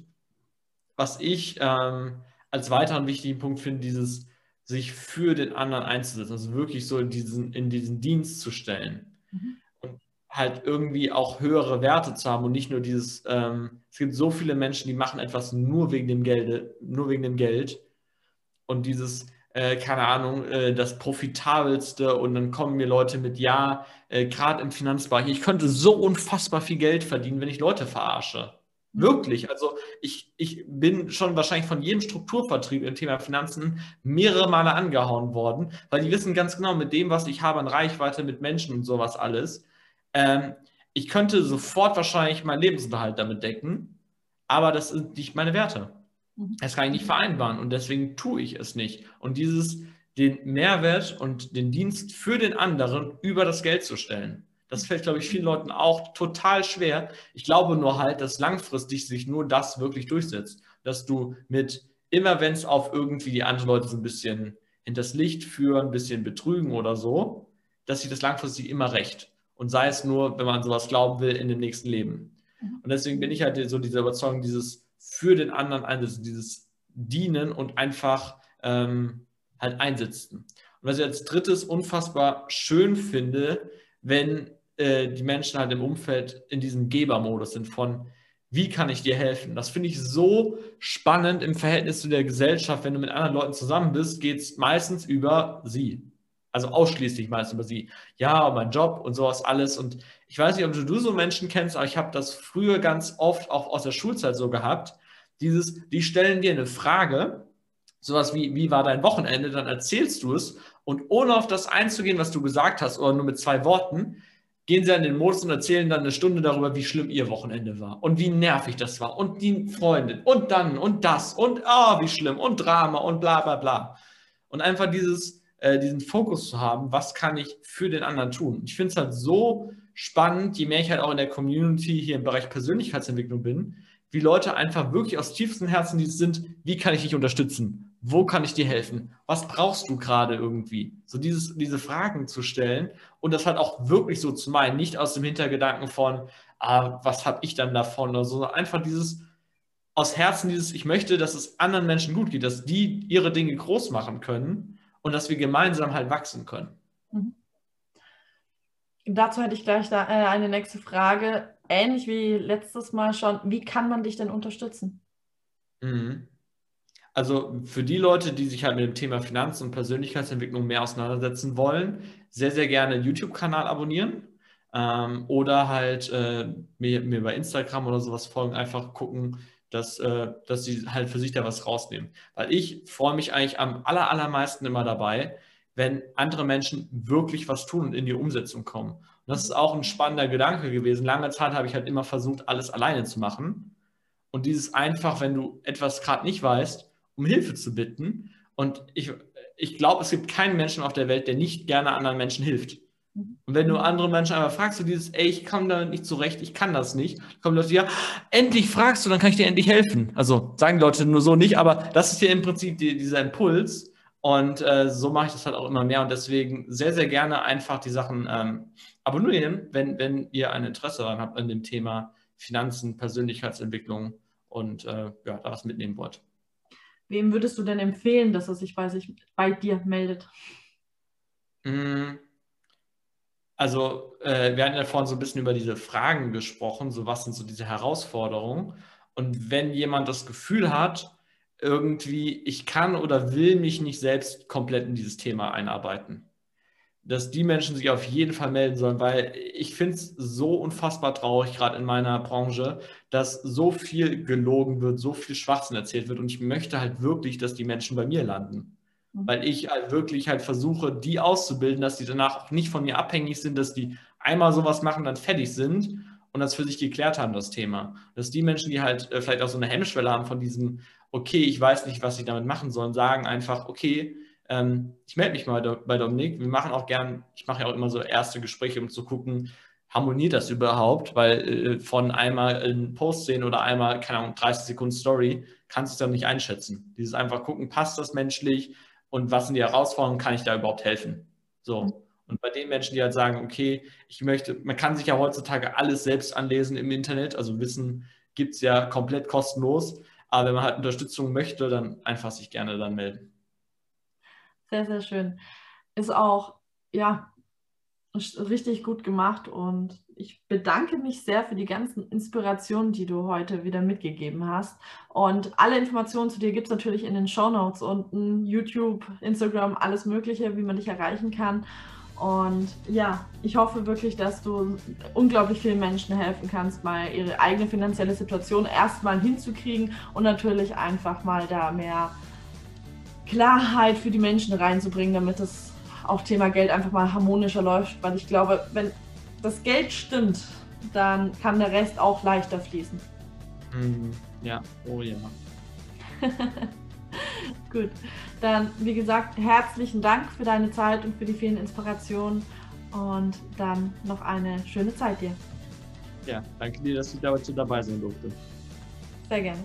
Speaker 2: Was ich ähm, als weiteren wichtigen Punkt finde, dieses sich für den anderen einzusetzen, also wirklich so in diesen, in diesen Dienst zu stellen mhm. und halt irgendwie auch höhere Werte zu haben und nicht nur dieses, ähm, es gibt so viele Menschen, die machen etwas nur wegen dem Geld, nur wegen dem Geld und dieses, äh, keine Ahnung, äh, das profitabelste und dann kommen mir Leute mit, ja, äh, gerade im Finanzbereich, ich könnte so unfassbar viel Geld verdienen, wenn ich Leute verarsche. Mhm. Wirklich. Also ich, ich bin schon wahrscheinlich von jedem Strukturvertrieb im Thema Finanzen mehrere Male angehauen worden, weil die wissen ganz genau, mit dem, was ich habe an Reichweite, mit Menschen und sowas alles, ähm, ich könnte sofort wahrscheinlich meinen Lebensunterhalt damit decken, aber das sind nicht meine Werte. Mhm. Das kann ich nicht vereinbaren und deswegen tue ich es nicht. Und dieses, den Mehrwert und den Dienst für den anderen über das Geld zu stellen, das fällt, glaube ich, vielen Leuten auch total schwer. Ich glaube nur halt, dass langfristig sich nur das wirklich durchsetzt. Dass du mit, immer wenn es auf irgendwie die anderen Leute so ein bisschen hinters Licht führen, ein bisschen betrügen oder so, dass sich das langfristig immer recht. Und sei es nur, wenn man sowas glauben will, in dem nächsten Leben. Mhm. Und deswegen bin ich halt so dieser Überzeugung, dieses für den anderen einsetzen, dieses Dienen und einfach ähm, halt einsetzen. Und was ich als drittes unfassbar schön finde, wenn äh, die Menschen halt im Umfeld in diesem Gebermodus sind von, wie kann ich dir helfen? Das finde ich so spannend im Verhältnis zu der Gesellschaft. Wenn du mit anderen Leuten zusammen bist, geht es meistens über sie. Also ausschließlich meistens über sie. Ja, mein Job und sowas alles. Und ich weiß nicht, ob du so Menschen kennst, aber ich habe das früher ganz oft auch aus der Schulzeit so gehabt. Dieses, die stellen dir eine Frage, sowas wie, wie war dein Wochenende? Dann erzählst du es und ohne auf das einzugehen, was du gesagt hast oder nur mit zwei Worten, gehen sie an den Modus und erzählen dann eine Stunde darüber, wie schlimm ihr Wochenende war und wie nervig das war und die Freundin und dann und das und oh, wie schlimm und Drama und bla bla bla. Und einfach dieses, äh, diesen Fokus zu haben, was kann ich für den anderen tun. Ich finde es halt so spannend, je mehr ich halt auch in der Community hier im Bereich Persönlichkeitsentwicklung bin, wie Leute einfach wirklich aus tiefstem Herzen sind, wie kann ich dich unterstützen? wo kann ich dir helfen? Was brauchst du gerade irgendwie? So dieses, diese Fragen zu stellen und das halt auch wirklich so zu meinen, nicht aus dem Hintergedanken von, ah, was habe ich dann davon oder so, einfach dieses aus Herzen, dieses, ich möchte, dass es anderen Menschen gut geht, dass die ihre Dinge groß machen können und dass wir gemeinsam halt wachsen können. Mhm.
Speaker 1: Dazu hätte ich gleich da, äh, eine nächste Frage. Ähnlich wie letztes Mal schon, wie kann man dich denn unterstützen?
Speaker 2: Mhm also für die Leute, die sich halt mit dem Thema Finanzen und Persönlichkeitsentwicklung mehr auseinandersetzen wollen, sehr, sehr gerne YouTube-Kanal abonnieren ähm, oder halt äh, mir, mir, bei Instagram oder sowas folgen, einfach gucken, dass, äh, dass sie halt für sich da was rausnehmen. Weil ich freue mich eigentlich am aller, allermeisten immer dabei, wenn andere Menschen wirklich was tun und in die Umsetzung kommen. Und das ist auch ein spannender Gedanke gewesen. Lange Zeit habe ich halt immer versucht, alles alleine zu machen. Und dieses einfach, wenn du etwas gerade nicht weißt, um Hilfe zu bitten. Und ich, ich glaube, es gibt keinen Menschen auf der Welt, der nicht gerne anderen Menschen hilft. Und wenn du andere Menschen einfach fragst, du dieses, ey, ich komme damit nicht zurecht, ich kann das nicht, kommen Leute, ja, endlich fragst du, dann kann ich dir endlich helfen. Also sagen Leute nur so nicht, aber das ist hier im Prinzip die, dieser Impuls. Und äh, so mache ich das halt auch immer mehr. Und deswegen sehr, sehr gerne einfach die Sachen ähm, abonnieren, wenn, wenn ihr ein Interesse daran habt an dem Thema Finanzen, Persönlichkeitsentwicklung und äh, ja, da was mitnehmen wollt.
Speaker 1: Wem würdest du denn empfehlen, dass er sich bei, sich, bei dir meldet?
Speaker 2: Mm. Also, äh, wir hatten ja vorhin so ein bisschen über diese Fragen gesprochen, so was sind so diese Herausforderungen. Und wenn jemand das Gefühl hat, irgendwie, ich kann oder will mich nicht selbst komplett in dieses Thema einarbeiten, dass die Menschen sich auf jeden Fall melden sollen, weil ich finde es so unfassbar traurig, gerade in meiner Branche, dass so viel gelogen wird, so viel Schwachsinn erzählt wird und ich möchte halt wirklich, dass die Menschen bei mir landen. Mhm. Weil ich halt wirklich halt versuche, die auszubilden, dass die danach auch nicht von mir abhängig sind, dass die einmal sowas machen, dann fertig sind und das für sich geklärt haben, das Thema. Dass die Menschen, die halt äh, vielleicht auch so eine Hemmschwelle haben von diesem, okay, ich weiß nicht, was ich damit machen soll, sagen einfach, okay, ähm, ich melde mich mal bei Dominik. Wir machen auch gern, ich mache ja auch immer so erste Gespräche, um zu gucken, harmoniert das überhaupt? Weil äh, von einmal ein Post sehen oder einmal, keine Ahnung, 30 Sekunden Story, kannst du es dann nicht einschätzen. Dieses einfach gucken, passt das menschlich und was sind die Herausforderungen, kann ich da überhaupt helfen? So. Und bei den Menschen, die halt sagen, okay, ich möchte, man kann sich ja heutzutage alles selbst anlesen im Internet, also Wissen gibt es ja komplett kostenlos, aber wenn man halt Unterstützung möchte, dann einfach sich gerne dann melden.
Speaker 1: Sehr, sehr schön. Ist auch, ja, richtig gut gemacht und ich bedanke mich sehr für die ganzen Inspirationen, die du heute wieder mitgegeben hast. Und alle Informationen zu dir gibt es natürlich in den Show Notes unten, YouTube, Instagram, alles Mögliche, wie man dich erreichen kann. Und ja, ich hoffe wirklich, dass du unglaublich vielen Menschen helfen kannst, mal ihre eigene finanzielle Situation erstmal hinzukriegen und natürlich einfach mal da mehr Klarheit für die Menschen reinzubringen, damit das auch Thema Geld einfach mal harmonischer läuft. Weil ich glaube, wenn das Geld stimmt, dann kann der Rest auch leichter fließen.
Speaker 2: Mhm. Ja, oh ja.
Speaker 1: Gut, dann wie gesagt, herzlichen Dank für deine Zeit und für die vielen Inspirationen und dann noch eine schöne Zeit dir.
Speaker 2: Ja, danke dir, dass ich dazu dabei sein durfte.
Speaker 1: Sehr gerne.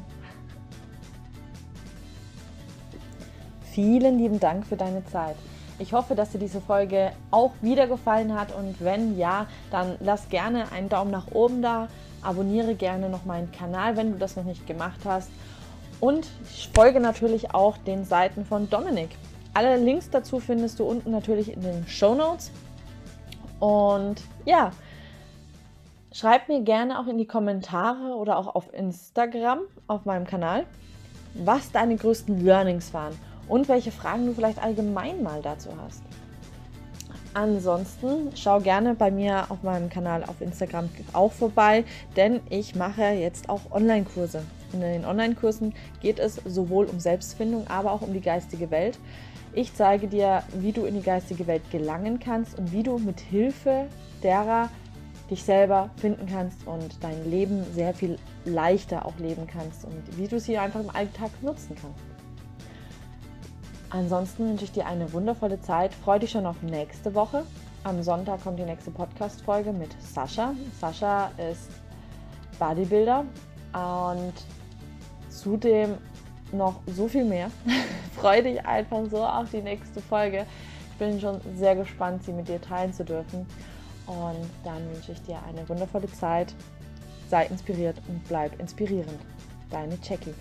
Speaker 3: Vielen lieben Dank für deine Zeit. Ich hoffe, dass dir diese Folge auch wieder gefallen hat und wenn ja, dann lass gerne einen Daumen nach oben da
Speaker 1: Abonniere gerne noch meinen Kanal, wenn du das noch nicht gemacht hast. Und folge natürlich auch den Seiten von Dominik. Alle Links dazu findest du unten natürlich in den Show Notes. Und ja, schreib mir gerne auch in die Kommentare oder auch auf Instagram auf meinem Kanal, was deine größten Learnings waren und welche Fragen du vielleicht allgemein mal dazu hast. Ansonsten schau gerne bei mir auf meinem Kanal auf Instagram auch vorbei, denn ich mache jetzt auch Online-Kurse. In den Online-Kursen geht es sowohl um Selbstfindung, aber auch um die geistige Welt. Ich zeige dir, wie du in die geistige Welt gelangen kannst und wie du mit Hilfe derer dich selber finden kannst und dein Leben sehr viel leichter auch leben kannst und wie du sie einfach im Alltag nutzen kannst. Ansonsten wünsche ich dir eine wundervolle Zeit. Freue dich schon auf nächste Woche. Am Sonntag kommt die nächste Podcast-Folge mit Sascha. Sascha ist Bodybuilder und zudem noch so viel mehr. Freue dich einfach so auf die nächste Folge. Ich bin schon sehr gespannt, sie mit dir teilen zu dürfen. Und dann wünsche ich dir eine wundervolle Zeit. Sei inspiriert und bleib inspirierend. Deine Jackie.